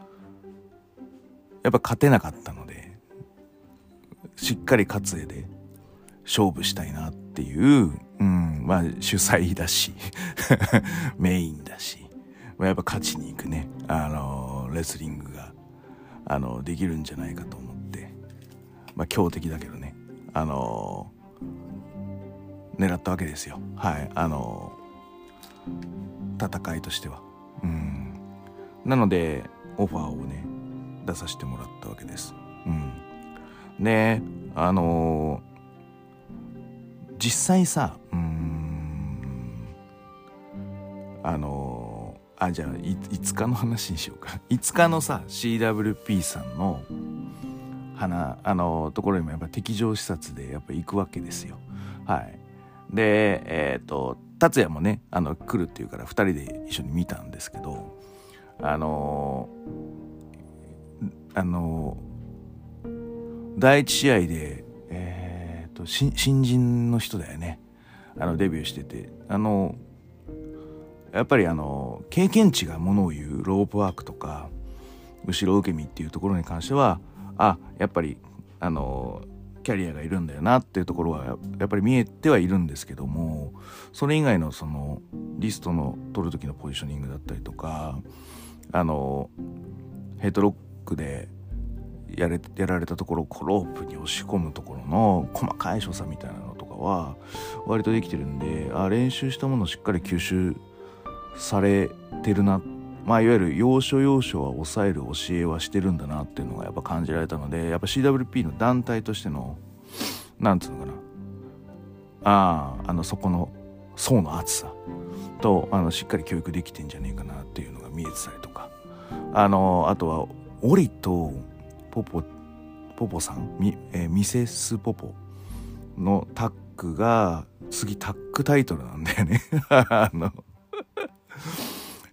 やっぱ勝てなかったのでしっかり勝つ絵で勝負したいなっていう、うん、まあ主催だし <laughs> メインだし、やっぱ勝ちに行くね、あのレスリングが、あのできるんじゃないかと思って、まあ強敵だけどね、あの狙ったわけですよ。はい、あの戦いとしては。うん。なので、オファーをね、出させてもらったわけです。うん。で、あのー実際さうんあのあじゃあ5日の話にしようか。5日のさ CWP さんの花あのところにもやっぱ敵情視察でやっぱ行くわけですよ。はい。でえっ、ー、と達也もねあの来るっていうから2人で一緒に見たんですけどあのあの第一試合でえっと新人の人だよね。あのデビューしてて。あのやっぱりあの経験値がものを言うロープワークとか後ろ受け身っていうところに関してはあやっぱりあのキャリアがいるんだよなっていうところはやっぱり見えてはいるんですけどもそれ以外のそのリストの取る時のポジショニングだったりとかあのヘッドロックでやれやられたところをロープに押し込むところの細かい所作みたいなのとかは割とできてるんであ練習したものをしっかり吸収されてるな。まあいわゆる要所要所は抑える教えはしてるんだなっていうのがやっぱ感じられたのでやっぱ CWP の団体としてのなんつうのかな。あああのそこの層の厚さとあのしっかり教育できてんじゃねえかなっていうのが見えてたりとか。あのあとはオリとポポポポさんミ,、えー、ミセスポポのタッグが次タッグタイトルなんだよね。<laughs> あの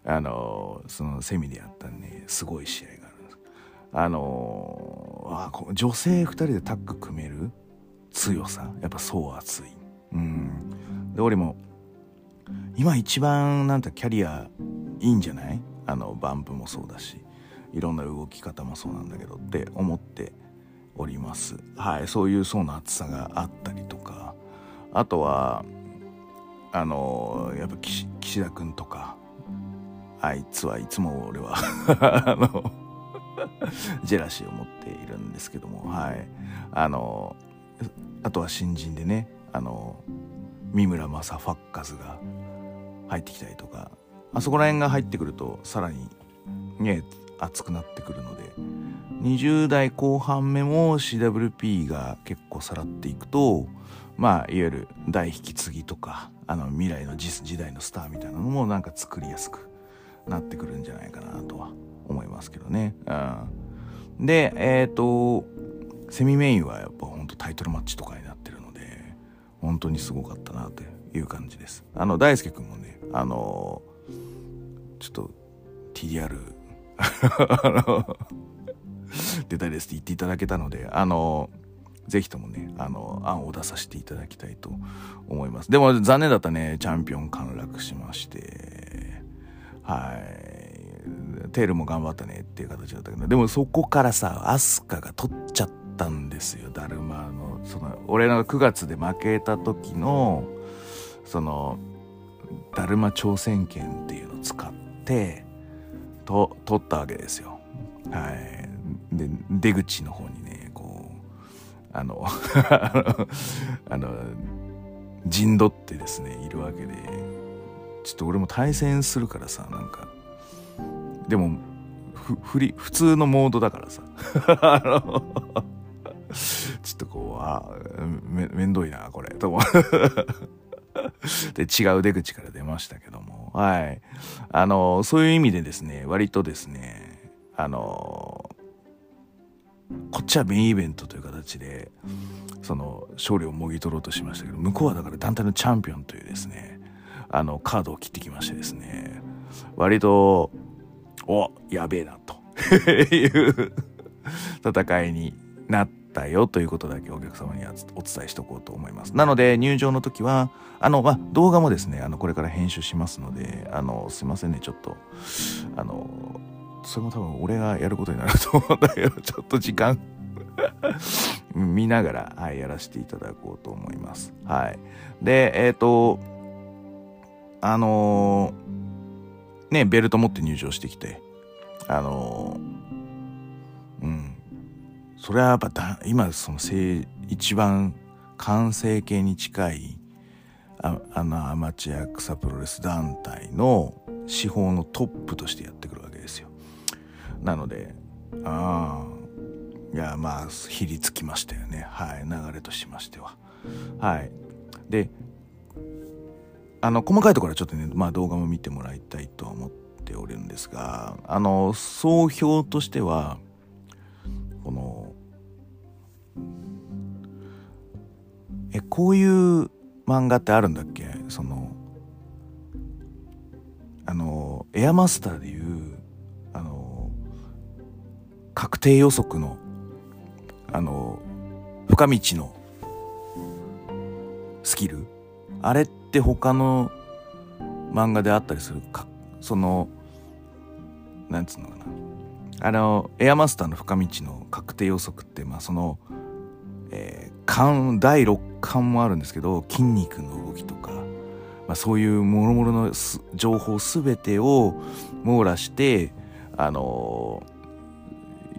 あのそのセミでやったねすごい試合があるんです。あのあ女性2人でタッグ組める強さ。やっぱそう熱い。うん。で俺も今一番なんてキャリアいいんじゃない？あのバンプもそうだしいろんな動き方もそうなんだけどって思っております。はいそういう層の厚さがあったりとか。あとはあのやっぱ岸岸田君とかあいつはいつも俺は <laughs> あのジェラシーを持っているんですけどもはい。あのあとは新人でねあの三村正ファッカズが入ってきたりとかあそこら辺が入ってくるとさらにね熱くなってくるので20代後半目も CWP が結構さらっていくとまあいわゆる大引き継ぎとかあの未来の時代のスターみたいなのもなんか作りやすくなってくるんじゃないかなとは思いますけどね。うん、で、えっ、ー、と、セミメインはやっぱほんとタイトルマッチとかになってるので、本当にすごかったなという感じです。あの、大輔くんもね、あの、ちょっと TDR、<laughs> 出たいですって言っていただけたので、あの、ぜひともね、あの、案を出させていただきたいと思います。でも残念だったね、チャンピオン陥落しまして、はい。テールも頑張ったねっていう形だったけど。でもそこからさアスカが取っちゃったんですよ。ダルマのその俺の9月で負けた時のそのダルマ挑戦権っていうのを使ってと取ったわけですよ。はい。で出口の方にあの <laughs> あの陣取ってですねいるわけでちょっと俺も対戦するからさなんか。でもふふり普通のモードだからさ。<laughs> ちょっとこうあめめんどいなこれ。と思で違う出口から出ましたけども。はい。あのそういう意味でですね割とですねあのこっちはメインイベントという形でその勝利をもぎ取ろうとしましたけど向こうはだから団体のチャンピオンというですねあのカードを切ってきましてですね割とおやべえなという戦いになったよということだけお客様にはお伝えしておこうと思います。なので入場の時はあの、まあ、動画もですねあのこれから編集しますのであのすいませんねちょっとあのそれも多分俺がやることになると思うんだけどちょっと時間 <laughs> 見ながら、はい、やらせていただこうと思います。はい。で、えっ、ー、と、あのー、ね、ベルト持って入場してきて、あのー、うん。それはやっぱだ、今、その、一番完成形に近い、ああの、アマチュア草プロレス団体の司法のトップとしてやってくる。なので、ああ、いや、まあ、ひりつきましたよね。はい、流れとしましては。はい。で、あの細かいところはちょっとね、まあ、動画も見てもらいたいとは思っておるんですがあの総評としてはこのえこういう漫画ってあるんだっけ？そのあのエアマスターでいう確定予測のあの深道のスキル？あれって他の漫画であったりするかそのなんつうのかな？あのエアマスターの深道の確定予測ってまあその、えー、巻第6巻もあるんですけど筋肉の動きとか、まあ、そういうもろもろの情報全てを網羅してあの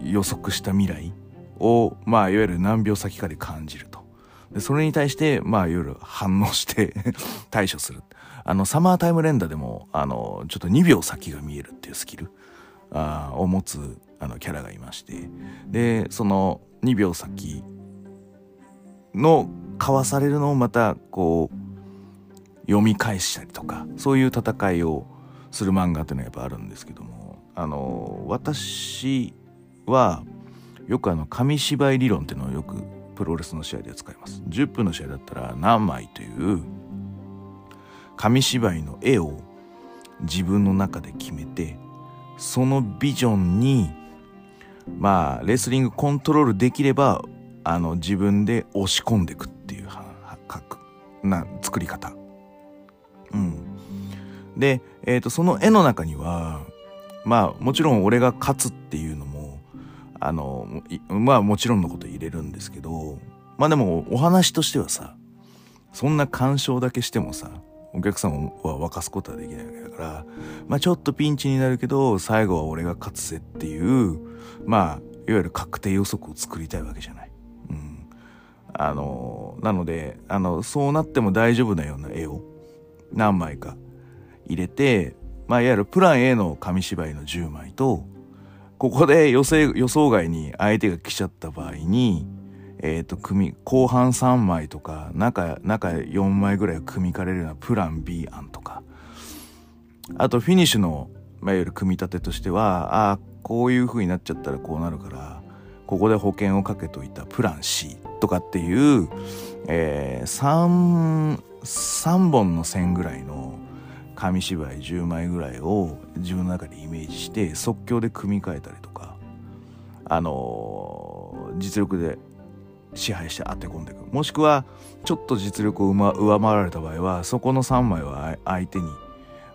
予測した未来を、まあ、いわゆる何秒先かで感じると。で、それに対して、まあ、いわゆる反応して <laughs> 対処する。あの、サマータイム連打でも、あの、ちょっと2秒先が見えるっていうスキルあを持つあのキャラがいまして、で、その2秒先のかわされるのをまた、こう、読み返したりとか、そういう戦いをする漫画っていうのはやっぱあるんですけども、あの、私は、よくあの紙芝居理論っていうのをよくプロレスの試合で使います。10分の試合だったら何枚という紙芝居の絵を自分の中で決めてそのビジョンにまあレスリングコントロールできればあの自分で押し込んでいくっていうな作り方。うん。で、えー、とその絵の中にはまあもちろん俺が勝つっていうのもあの、まあもちろんのこと入れるんですけど、まあでもお話としてはさ、そんな干渉だけしてもさ、お客さんは沸かすことはできないわけだから、まあちょっとピンチになるけど、最後は俺が勝つぜっていう、まあ、いわゆる確定予測を作りたいわけじゃない。うん。あの、なので、あの、そうなっても大丈夫なような絵を何枚か入れて、まあいわゆるプラン A の紙芝居の10枚と、ここで予想外に相手が来ちゃった場合に、え、ー、と、組、後半3枚とか、中、中4枚ぐらい組み替えれるようなプラン B 案とか、あとフィニッシュの、まあ、いわゆる組み立てとしては、ああ、こういう風になっちゃったらこうなるから、ここで保険をかけといたプラン C とかっていう、えー、3、3本の線ぐらいの、紙芝居10枚ぐらいを自分の中でイメージして即興で組み替えたりとかあのー、実力で支配して当て込んでいくもしくはちょっと実力を上回られた場合はそこの3枚は相手に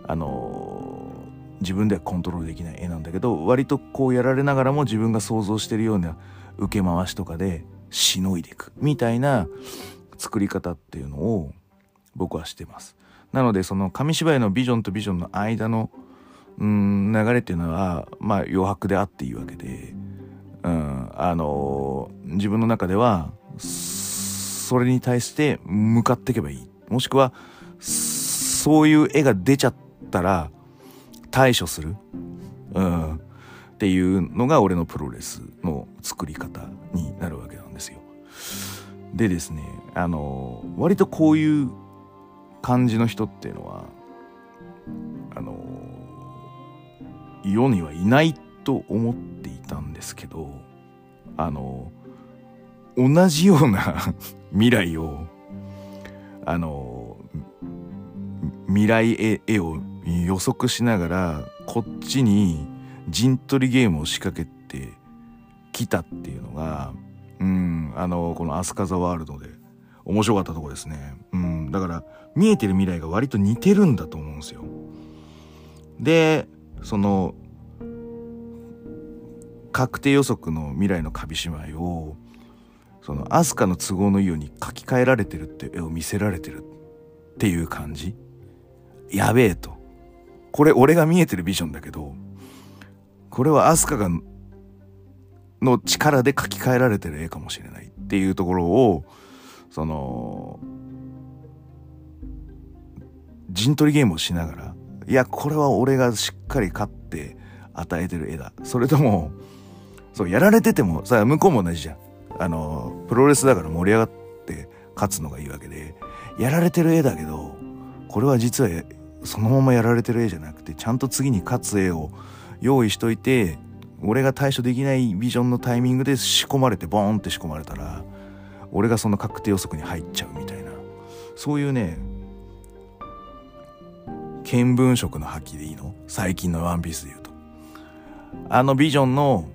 あのー、自分ではコントロールできない絵なんだけど割とこうやられながらも自分が想像してるような受け回しとかでしのいでいくみたいな作り方っていうのを僕はしてます。なのでその紙芝居のビジョンとビジョンの間のうん流れっていうのはまあ余白であっていいわけで、うん、あの自分の中ではそれに対して向かっていけばいいもしくはそういう絵が出ちゃったら対処する、うん、っていうのが俺のプロレスの作り方になるわけなんですよ。でですねあの割とこういう感じの人っていうのはあの世にはいないと思っていたんですけどあの同じような <laughs> 未来をあの未来絵を予測しながらこっちに陣取りゲームを仕掛けてきたっていうのがうんあのこの「飛鳥ザワールド」で面白かったとこですね。うん。だから、見えてる未来が割と似てるんだと思うんですよ。で、その、確定予測の未来の紙芝居を、その、アスカの都合のいいように書き換えられてるって絵を見せられてるっていう感じ。やべえと。これ俺が見えてるビジョンだけど、これはアスカが、の力で書き換えられてる絵かもしれないっていうところを、その陣取りゲームをしながらいやこれは俺がしっかり勝って与えてる絵だ。それともそうやられててもさ向こうも同じじゃん。あのプロレスだから盛り上がって勝つのがいいわけでやられてる絵だけどこれは実はそのままやられてる絵じゃなくてちゃんと次に勝つ絵を用意しといて俺が対処できないビジョンのタイミングで仕込まれてボーンって仕込まれたら俺がその確定予測に入っちゃうみたいな。そういうね見聞色の発揮でいいの最近のワンピースで言うとあのビジョンの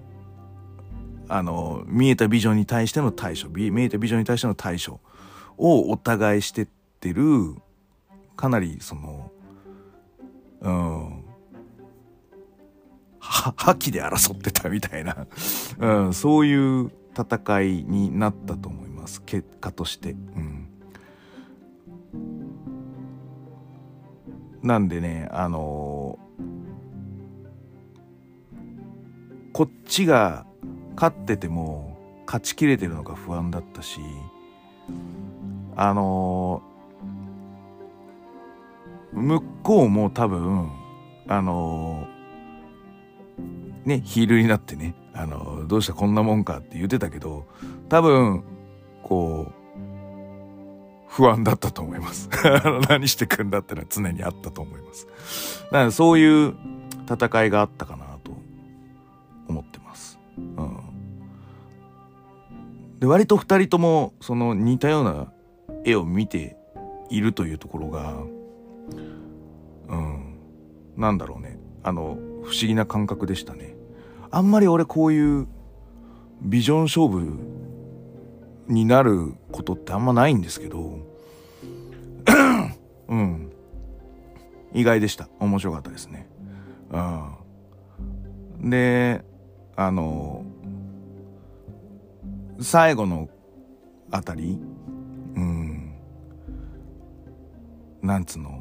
あの見えたビジョンに対しての対処見えたビジョンに対しての対処をお互いしてってるかなりそのうん覇気で争ってたみたいな、うん、そういう戦いになったと思います結果として、うん、なんでねあのー、こっちが勝ってても勝ちきれてるのか不安だったしあの向こうも多分あのねヒールになってねあのどうしたこんなもんかって言ってたけど多分こう不安だったと思います。<laughs> 何してくんだってのは常にあったと思います。だからそういう戦いがあったかなと思ってます。うん。で割と二人ともその似たような絵を見ているというところがうん。なんだろうね。あの不思議な感覚でしたね。あんまり俺こういうビジョン勝負になることってあんまないんですけどうん。意外でした。面白かったですね。うん。であの最後のあたりうん。なんつうの？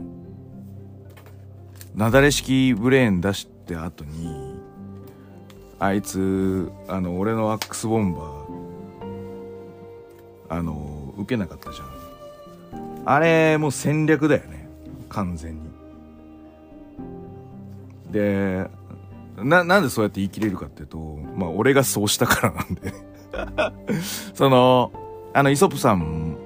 なだれ式ブレーン出して後にあいつあの俺のアックスボンバーあの受けなかったじゃん。あれもう戦略だよね。完全に。でななんでそうやって言い切れるかっていうとまあ俺がそうしたからなんで。<laughs> そのあのイソップさん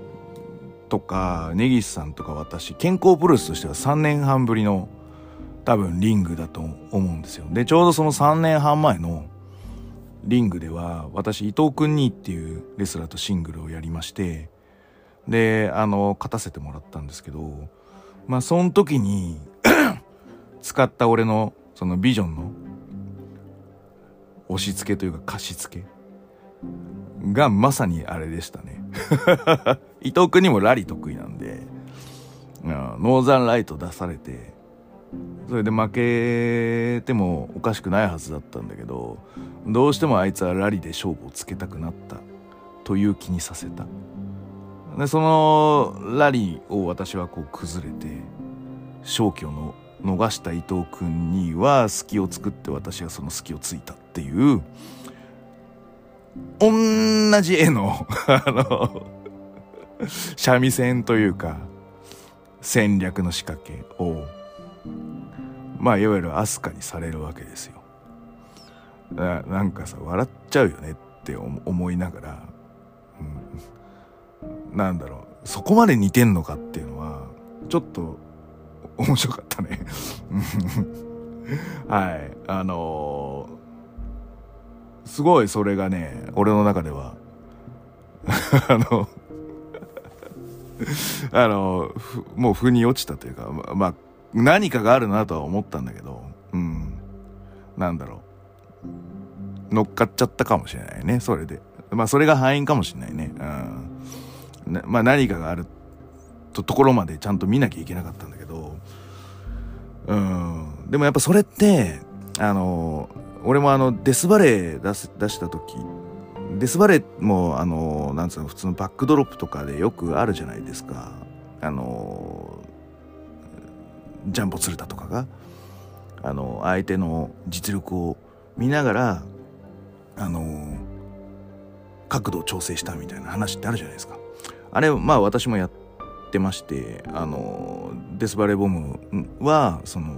とか根岸さんとか私健康プロレスとしては3年半ぶりの多分リングだと思うんですよ。でちょうどその3年半前のリングでは私伊藤君にっていうレスラーとシングルをやりましてであの勝たせてもらったんですけどまあその時に <coughs> 使った俺のそのビジョンの押し付けというか貸し付けがまさにあれでしたね。<laughs> 伊藤君にもラリー得意なんで、ノーザンライト出されてそれで負けてもおかしくないはずだったんだけどどうしてもあいつはラリーで勝負をつけたくなったという気にさせた。でそのラリーを私はこう崩れて勝機をの逃した伊藤君には隙を作って私がその隙をついたっていう同じ絵の <laughs> あの三味線というか戦略の仕掛けをまあいわゆるアスカにされるわけですよ。ななんかさ笑っちゃうよねって思いながら、うん、なんだろうそこまで似てんのかっていうのはちょっと面白かったね。<laughs> はい。あのー、すごいそれがね俺の中では <laughs> あの <laughs> あのもう腑に落ちたというかまあ何かがあるなとは思ったんだけどうん。なんだろう。乗っかっちゃったかもしれないねそれで。まあそれが敗因かもしれないね。うん。まあ何かがあるとところまでちゃんと見なきゃいけなかったんだけどうん。でもやっぱそれってあの俺もあのデスバレー出す出した時デスバレーもあのなんつうの普通のバックドロップとかでよくあるじゃないですか。あのジャンボ鶴田とかが。あの相手の実力を見ながらあの角度を調整したみたいな話ってあるじゃないですか。あれまあ私もやってましてあのデスバレーボムはその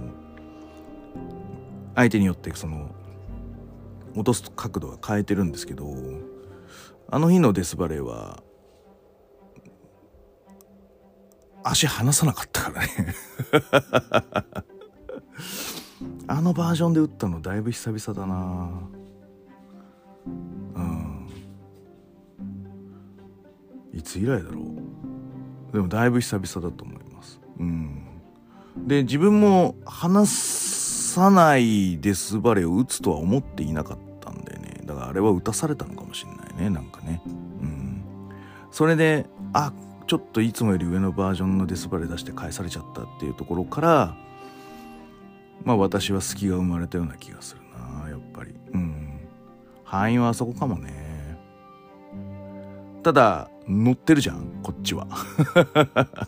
相手によってその落とす角度は変えてるんですけどあの日のデスバレーは足離さなかったからね。<laughs> あのバージョンで打ったのだいぶ久々だな。いつ以来だろう。でもだいぶ久々だと思います。うん。で自分も離さないデスバレーを打つとは思っていなかったんだよね。だからあれは打たされたのかもしんないねなんかね。うん。それであちょっといつもより上のバージョンのデスバレー出して返されちゃったっていうところからまあ私は隙が生まれたような気がするなやっぱり。うん。敗因はあそこかもね。ただ乗ってるじゃんこっちは。<laughs> だか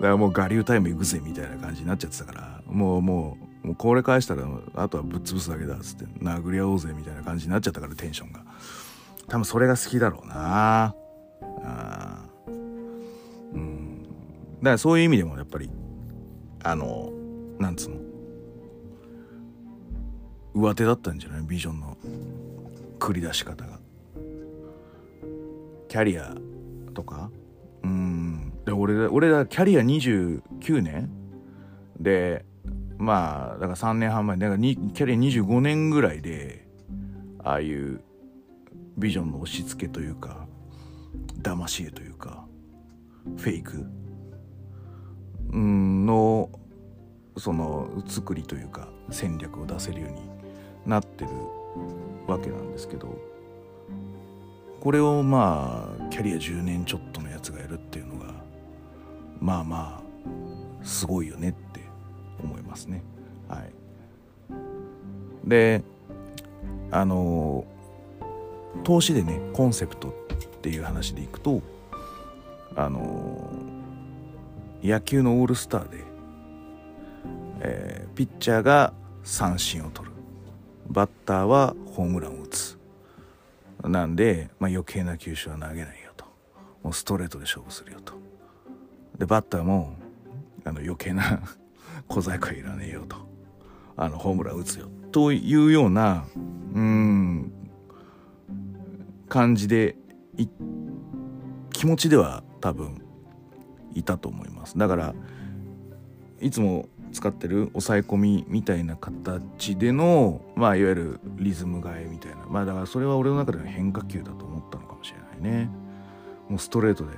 らもう我流タイム行くぜみたいな感じになっちゃってたからもうもうもうこれ返したらあとはぶっ潰すだけだっつって殴り合おうぜみたいな感じになっちゃったからテンションが。多分それが好きだろうな。あうん。だからそういう意味でもやっぱりあのなんつうの？上手だったんじゃない？ビジョンの繰り出し方が。キャリアとか？うん。で俺俺らキャリア29年。でまあだから3年半前。だからキャリア25年ぐらいでああいうビジョンの押し付けというか騙し絵というかフェイク。のその作りというか戦略を出せるようになってるわけなんですけど。これをまあキャリア10年ちょっとのやつがやるっていうのがまあまあすごいよねって思いますね。はい、であの投資でねコンセプトっていう話でいくとあの野球のオールスターで、えー、ピッチャーが三振を取るバッターはホームランをなんで、まあ、余計な球種は投げないよと。もうストレートで勝負するよと。でバッターもあの余計な <laughs> 小細工はいらねえよと。あのホームラン打つよというようなうん感じで気持ちでは多分いたと思います。だからいつも使ってる抑え込みみたいな形でのまあいわゆるリズム替えみたいな。まあだからそれは俺の中での変化球だと思ったのかもしれないね。もうストレートで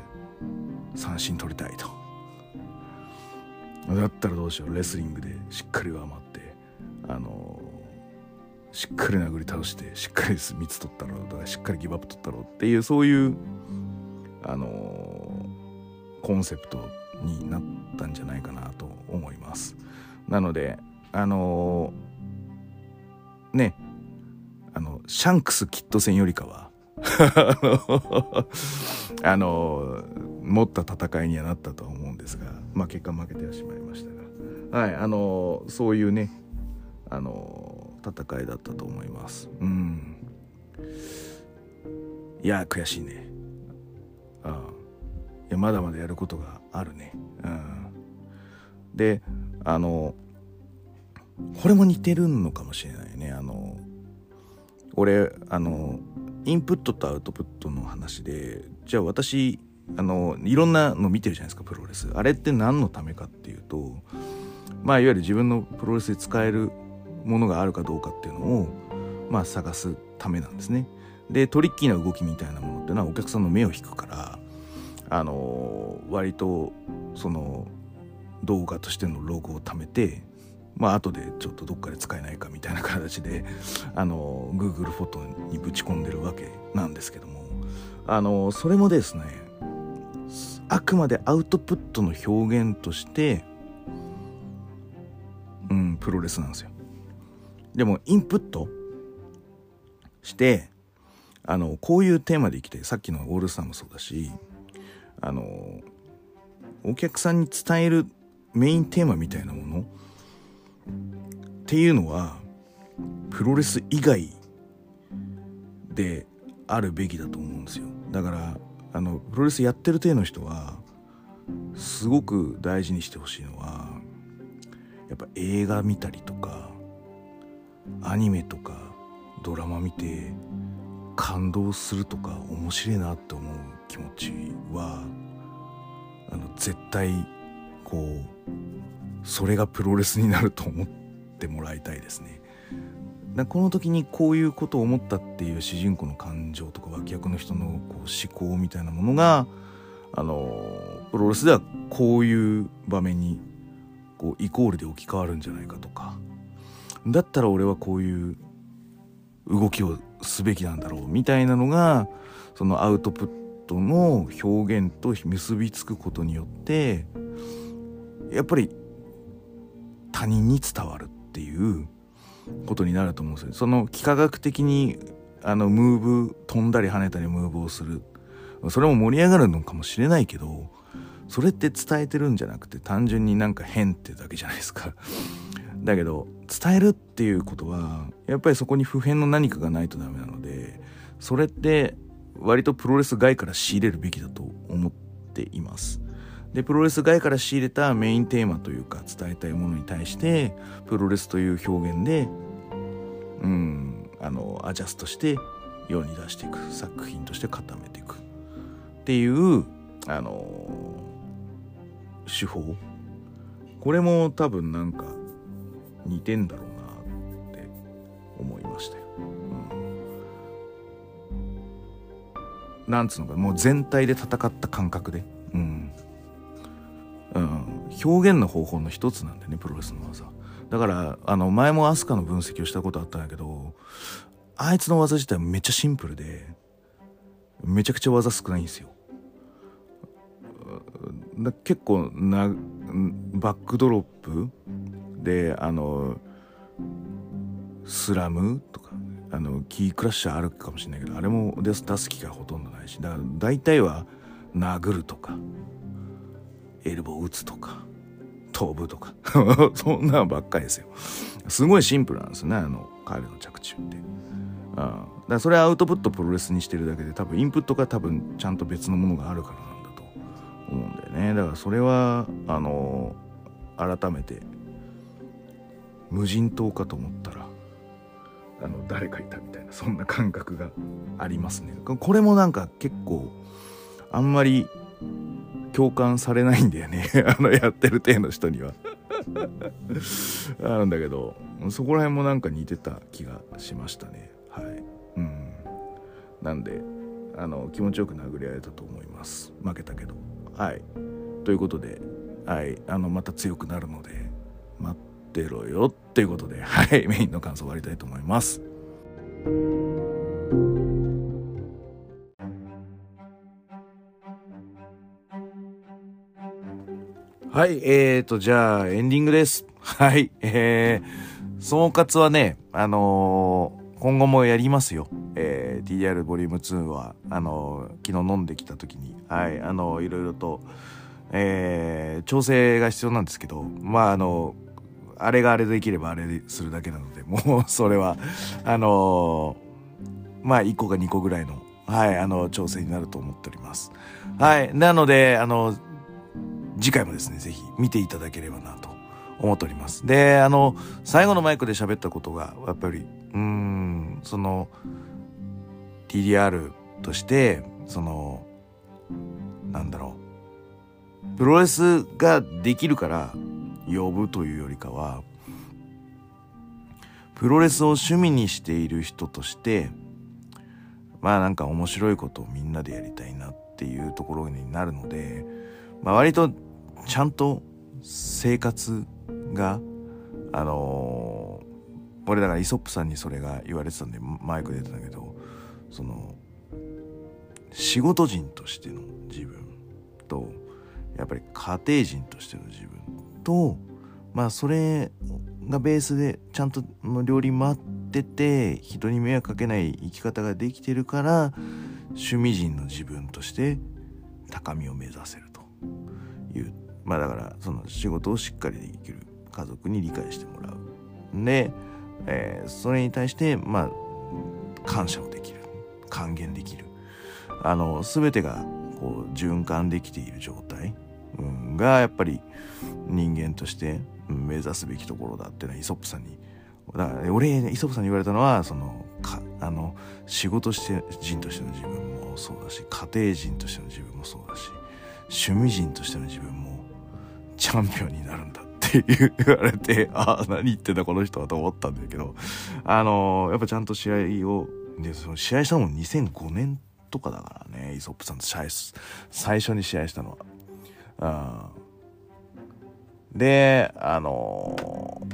三振取りたいと。だったらどうしよう。レスリングでしっかり上回ってあのしっかり殴り倒してしっかり3つ取ったろうとかしっかりギブアップ取ったろうっていうそういうあのコンセプトになったんじゃないかなと思います。なのであのねあのシャンクスキット戦よりかは <laughs> あの持った戦いにはなったとは思うんですがまあ結果負けてはしまいましたが。はいあのそういうねあの戦いだったと思います。うん。いや悔しいね。ああ。いやまだまだやることがあるね。うん。であのこれも似てるのかもしれないね。あの俺あのインプットとアウトプットの話でじゃあ私あのいろんなの見てるじゃないですかプロレス。あれって何のためかっていうとまあいわゆる自分のプロレスで使えるものがあるかどうかっていうのをまあ探すためなんですね。でトリッキーな動きみたいなものっていうのはお客さんの目を引くからあの割とその動画としてのロゴを貯めてまあ後でちょっとどっかで使えないかみたいな形であの Google フォトにぶち込んでるわけなんですけどもあのそれもですねあくまでアウトプットの表現としてうんプロレスなんですよ。でもインプットしてあのこういうテーマで生きてさっきのオールスターもそうだしあのお客さんに伝えるメインテーマみたいなものっていうのはプロレス以外であるべきだと思うんですよ。だからあのプロレスやってる体の人はすごく大事にしてほしいのはやっぱ映画見たりとかアニメとかドラマ見て感動するとか面白いなって思う気持ちはあの絶対こうそれがプロレスになると思ってもらいたいですね。この時にこういうことを思ったっていう主人公の感情とか脇役の人のこう思考みたいなものがあのプロレスではこういう場面にこうイコールで置き換わるんじゃないかとかだったら俺はこういう動きをすべきなんだろうみたいなのがそのアウトプットの表現と結びつくことによってやっぱり他人に伝わるっていうことになると思うんですよ。その幾何学的にあのムーブ飛んだり跳ねたりムーブをするそれも盛り上がるのかもしれないけどそれって伝えてるんじゃなくて単純になんか変ってだけじゃないですか。だけど伝えるっていうことはやっぱりそこに普遍の何かがないとダメなのでそれって割とプロレス外から仕入れるべきだと思っています。でプロレス外から仕入れたメインテーマというか伝えたいものに対してプロレスという表現でうんあのアジャストして世に出していく作品として固めていく。っていうあの手法。これも多分なんか似てんだろうなって思いましたよ。なんつうのかもう全体で戦った感覚で、うんうん、表現の方法の一つなんでねプロレスの技。だからあの前も飛鳥の分析をしたことあったんだけどあいつの技自体めっちゃシンプルでめちゃくちゃ技少ないんですよ。結構なバックドロップであのスラムとあのキークラッシャーあるかもしれないけどあれも出す気がほとんどないしだから大体は殴るとかエルボー打つとか飛ぶとか <laughs> そんなんばっかりですよすごいシンプルなんですねあの彼の着地って。うん、だからそれはアウトプットプロレスにしてるだけで多分インプットが多分ちゃんと別のものがあるからなんだと思うんだよねだからそれはあの改めて無人島かと思ったらあの誰かいたみたいなそんな感覚がありますね。これもなんか結構あんまり共感されないんだよね。<laughs> あのやってる体の人には。あるんだけどそこら辺もなんか似てた気がしましたね。はい。うん。なんであの気持ちよく殴り合えたと思います。負けたけど。はい。ということではい。あのまた強くなるので待ってろよっていうことで <laughs> はいメインの感想終わりたいと思いますはい、えーと、じゃあ、エンディングです。<laughs> はい、えー、総括はね、あのー、今後もやりますよ。えー、TDR ボリューム2は、あのー、昨日飲んできた時に、はい、あのー、いろいろと、えー、調整が必要なんですけど、まあ、あのあれがあれできればあれするだけなので、もう、それは、あのまあ、1個か2個ぐらいの、はい、あの、調整になると思っております。はい。なので、あの、次回もですね、ぜひ見ていただければなと思っております。で、あの、最後のマイクで喋ったことが、やっぱり、うん、その、TDR として、その、なんだろう、プロレスができるから呼ぶというよりかは、プロレスを趣味にしている人として、まあなんか面白いことをみんなでやりたいなっていうところになるので、まあ割とちゃんと生活があのー、俺だからイソップさんにそれが言われてたんでマイク出てたんだけどその仕事人としての自分とやっぱり家庭人としての自分とまあそれがベースでちゃんと料理回ってて人に迷惑かけない生き方ができてるから趣味人の自分として高みを目指せるというまあだからその仕事をしっかりできる家族に理解してもらう。で、えー、それに対してまあ感謝をできる還元できるあの全てがこう循環できている状態、うん、がやっぱり人間として目指すべきところだっていうのはイソップさんにだから俺イソップさんに言われたのはそのかあの仕事して人としての自分もそうだし家庭人としての自分もそうだし趣味人としての自分もチャンピオンになるんだって言われて、ああ、何言ってんだこの人はと思ったんだけど、あの、やっぱちゃんと試合を、で、その試合したのも2005年とかだからね、イソップさんと最初に試合したのは。うん、で、あの、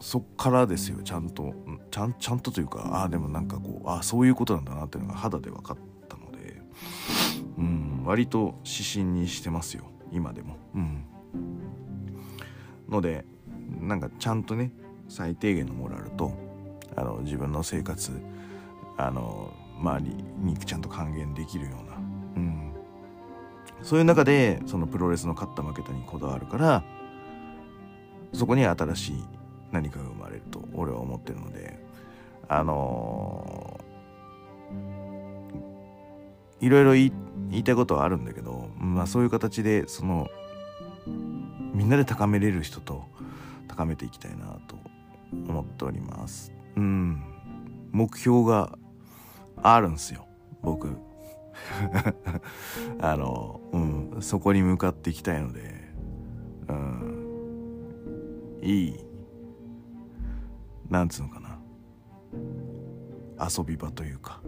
そっからですよ、ちゃんと、ちゃん、ちゃんとというか、ああ、でもなんかこう、ああ、そういうことなんだなっていうのが肌で分かったので、うん、割と指針にしてますよ、今でも。うん。のでなんかちゃんとね最低限のモラルとあの自分の生活あの周りにちゃんと還元できるような、うん、そういう中でそのプロレスの勝った負けたにこだわるからそこに新しい何かが生まれると俺は思ってるのであのいろいろ言いたいことはあるんだけど、まあ、そういう形でそのみんなで高めれる人と高めていきたいなと思っております。うん。目標があるんすよ。僕。<laughs> あのうん。そこに向かっていきたいので。うん。いいなんつうのかな。遊び場というか。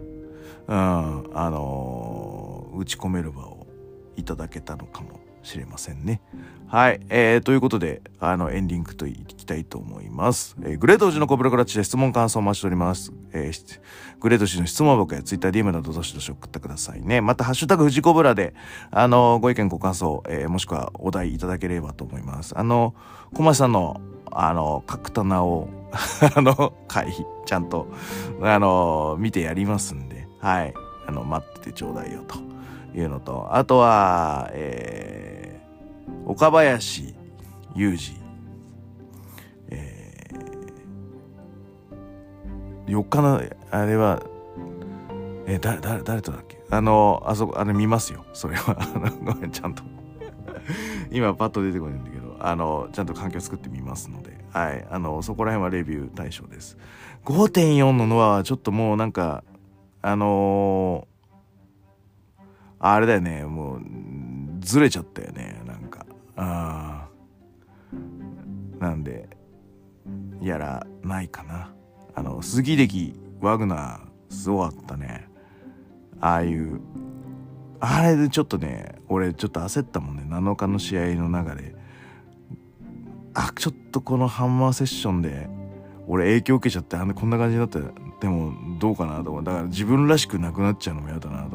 うんあの打ち込める場をいただけたのかも。しれませんね。はい。えー、ということで、あの、エンディングといきたいと思います。えー、グレートおじのコブラクラッチで質問感想を待ちしております。えー、グレート氏の質問は僕や Twitter、DM などどしどし送ってくださいね。また、ハッシュタグ富士コブラで、あの、ご意見ご感想、えー、もしくはお題いただければと思います。あの、小松さんの、あの、角棚を <laughs> あの、回避、ちゃんと、あの、見てやりますんで、はい。あの、待っててちょうだいよ、というのと、あとは、えー岡林雄二、えー、4日のあれはえ、誰誰誰とだっけ？あのあそこあれ見ますよ。それは。<laughs> ごめんちゃんと。今パッと出てこないんだけど。あのちゃんと環境作ってみますので。はい。あのそこら辺はレビュー対象です。5.4のノアはちょっともうなんかあのー、あれだよね。もうずれちゃったよね。なんか。あなんでやらないかな。あの鈴木秀ワグナーすごかったね。ああいうあれでちょっとね俺ちょっと焦ったもんね。7日の試合の中で。あちょっとこのハンマーセッションで俺影響受けちゃってあんこんな感じになってでもどうかなと思う。だから自分らしくなくなっちゃうのも嫌だなと思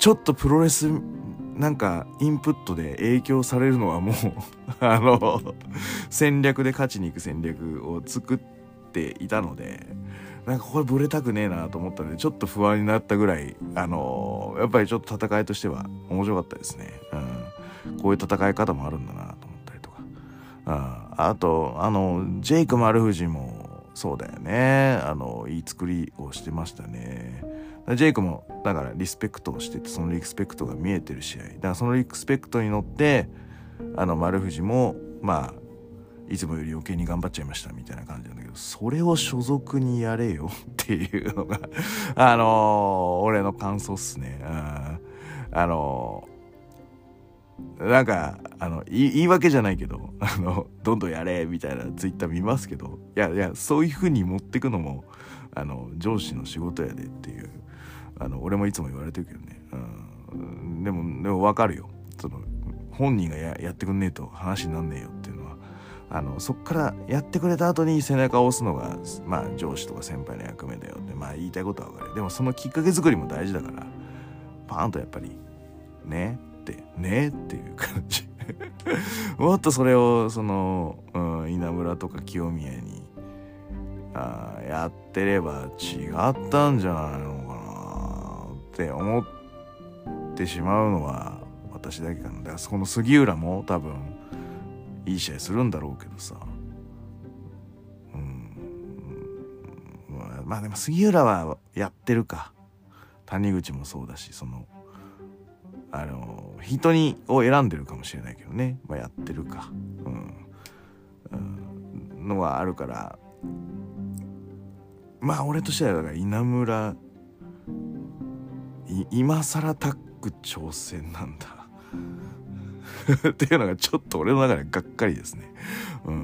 ちょっとプロレスなんかインプットで影響されるのはもう <laughs> あの戦略で勝ちに行く戦略を作っていたのでなんかこれブレたくねえなと思ったんでちょっと不安になったぐらいあのやっぱりちょっと戦いとしては面白かったですね、うん、こういう戦い方もあるんだなと思ったりとか、うん、あとあのジェイク丸藤もそうだよね。あのいい作りをしてましたね。ジェイクもだからリスペクトをしててそのリスペクトが見えてる試合だからそのリスペクトに乗ってあの丸藤もまあいつもより余計に頑張っちゃいましたみたいな感じなんだけどそれを所属にやれよっていうのが <laughs> あのー、俺の感想っすね。あのー、なんかあの言い訳じゃないけどあのどんどんやれみたいなツイッター見ますけどいやいやそういう風に持ってくのもあの上司の仕事やでっていうあの俺もいつも言われてるけどね、うん、でもでも分かるよ。その本人がややってくんねえと話になんねえよっていうのは。あのそっからやってくれた後に背中を押すのがまあ上司とか先輩の役目だよってまあ言いたいことは分かる。でもそのきっかけ作りも大事だからパーンとやっぱりねってねっていう感じ。<laughs> もっとそれをその、うん、稲村とか清宮にあやってれば違ったんじゃないのって思ってしまうのは私だけかな。だからその杉浦も多分いい試合するんだろうけどさ。うん。まあでも杉浦はやってるか。谷口もそうだしそのあの人にを選んでるかもしれないけどね、まあ、やってるか、うん、うん、のはあるから。まあ俺としてはだから稲村今更タッグ挑戦なんだ。<laughs> っていうのがちょっと俺の中でがっかりですね。うん。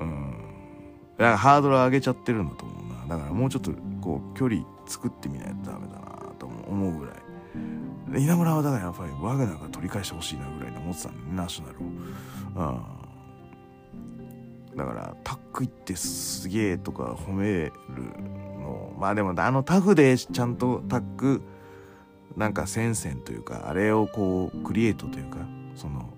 うん。だからハードル上げちゃってるんだと思うな。だからもうちょっとこう距離作ってみないとダメだなと思うぐらい。稲村はだからやっぱりワグナーが取り返してほしいなぐらいに思ってたんでナショナルを。うん。だからタッグ行ってすげえとか褒めるの。まあでもあのタフでちゃんとタッグなんか戦線というかあれをこうクリエイトというかその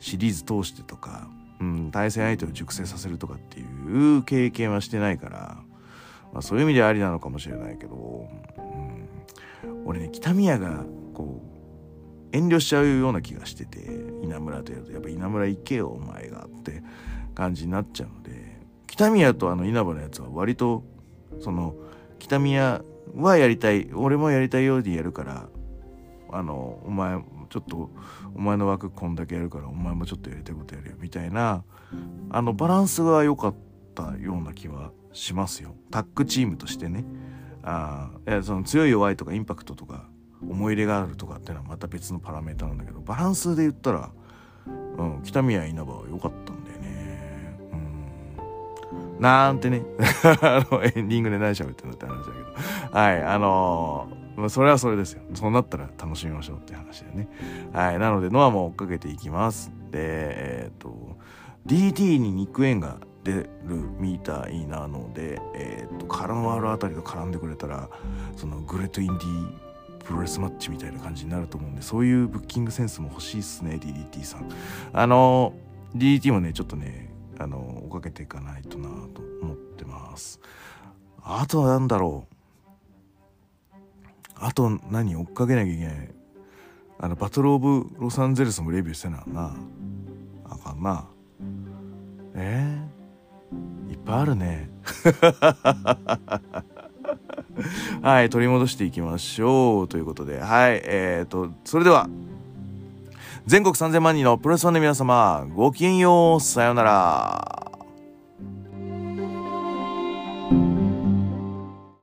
シリーズ通してとか、うん、対戦相手を熟成させるとかっていう経験はしてないから、まあ、そういう意味ではありなのかもしれないけど、うん、俺ね北宮がこう遠慮しちゃうような気がしてて稲村とやると。やっぱ稲村行けよお前がって感じになっちゃうので北宮とあの稲葉のやつは割とその北宮はやりたい俺もやりたいようにやるからあのお前ちょっとお前の枠こんだけやるからお前もちょっとやりたいことやるよみたいなあのバランスが良かったような気はしますよ。タッグチームとしてね。あその強い弱いとかインパクトとか思い入れがあるとかっていうのはまた別のパラメータなんだけどバランスで言ったら、うん、北宮稲葉は良かったんだよね。うん。なんてね。<laughs> あのエンディングで何喋ってんだって話だけど。はいあのーまあ、それはそれですよ。そうなったら楽しみましょうって話でね。はい。なので、ノアも追っかけていきます。で、えっ、ー、と、DT に肉炎が出るみたいなので、えっ、ー、と、カランワールあたりと絡んでくれたら、そのグレートインディープロレスマッチみたいな感じになると思うんで、そういうブッキングセンスも欲しいっすね、DDT さん。あの、DDT もね、ちょっとね、あの、追っかけていかないとなと思ってます。あとは何だろう。あと何追っかけなきゃいけない。あのバトル・オブ・ロサンゼルスもレビューしてなあな。あかんな。えー、いっぱいあるね。<laughs> はい取り戻していきましょう。ということで。はいえーと、それでは全国3000万人のプロレスファンの皆様ごきげんよう。さようなら。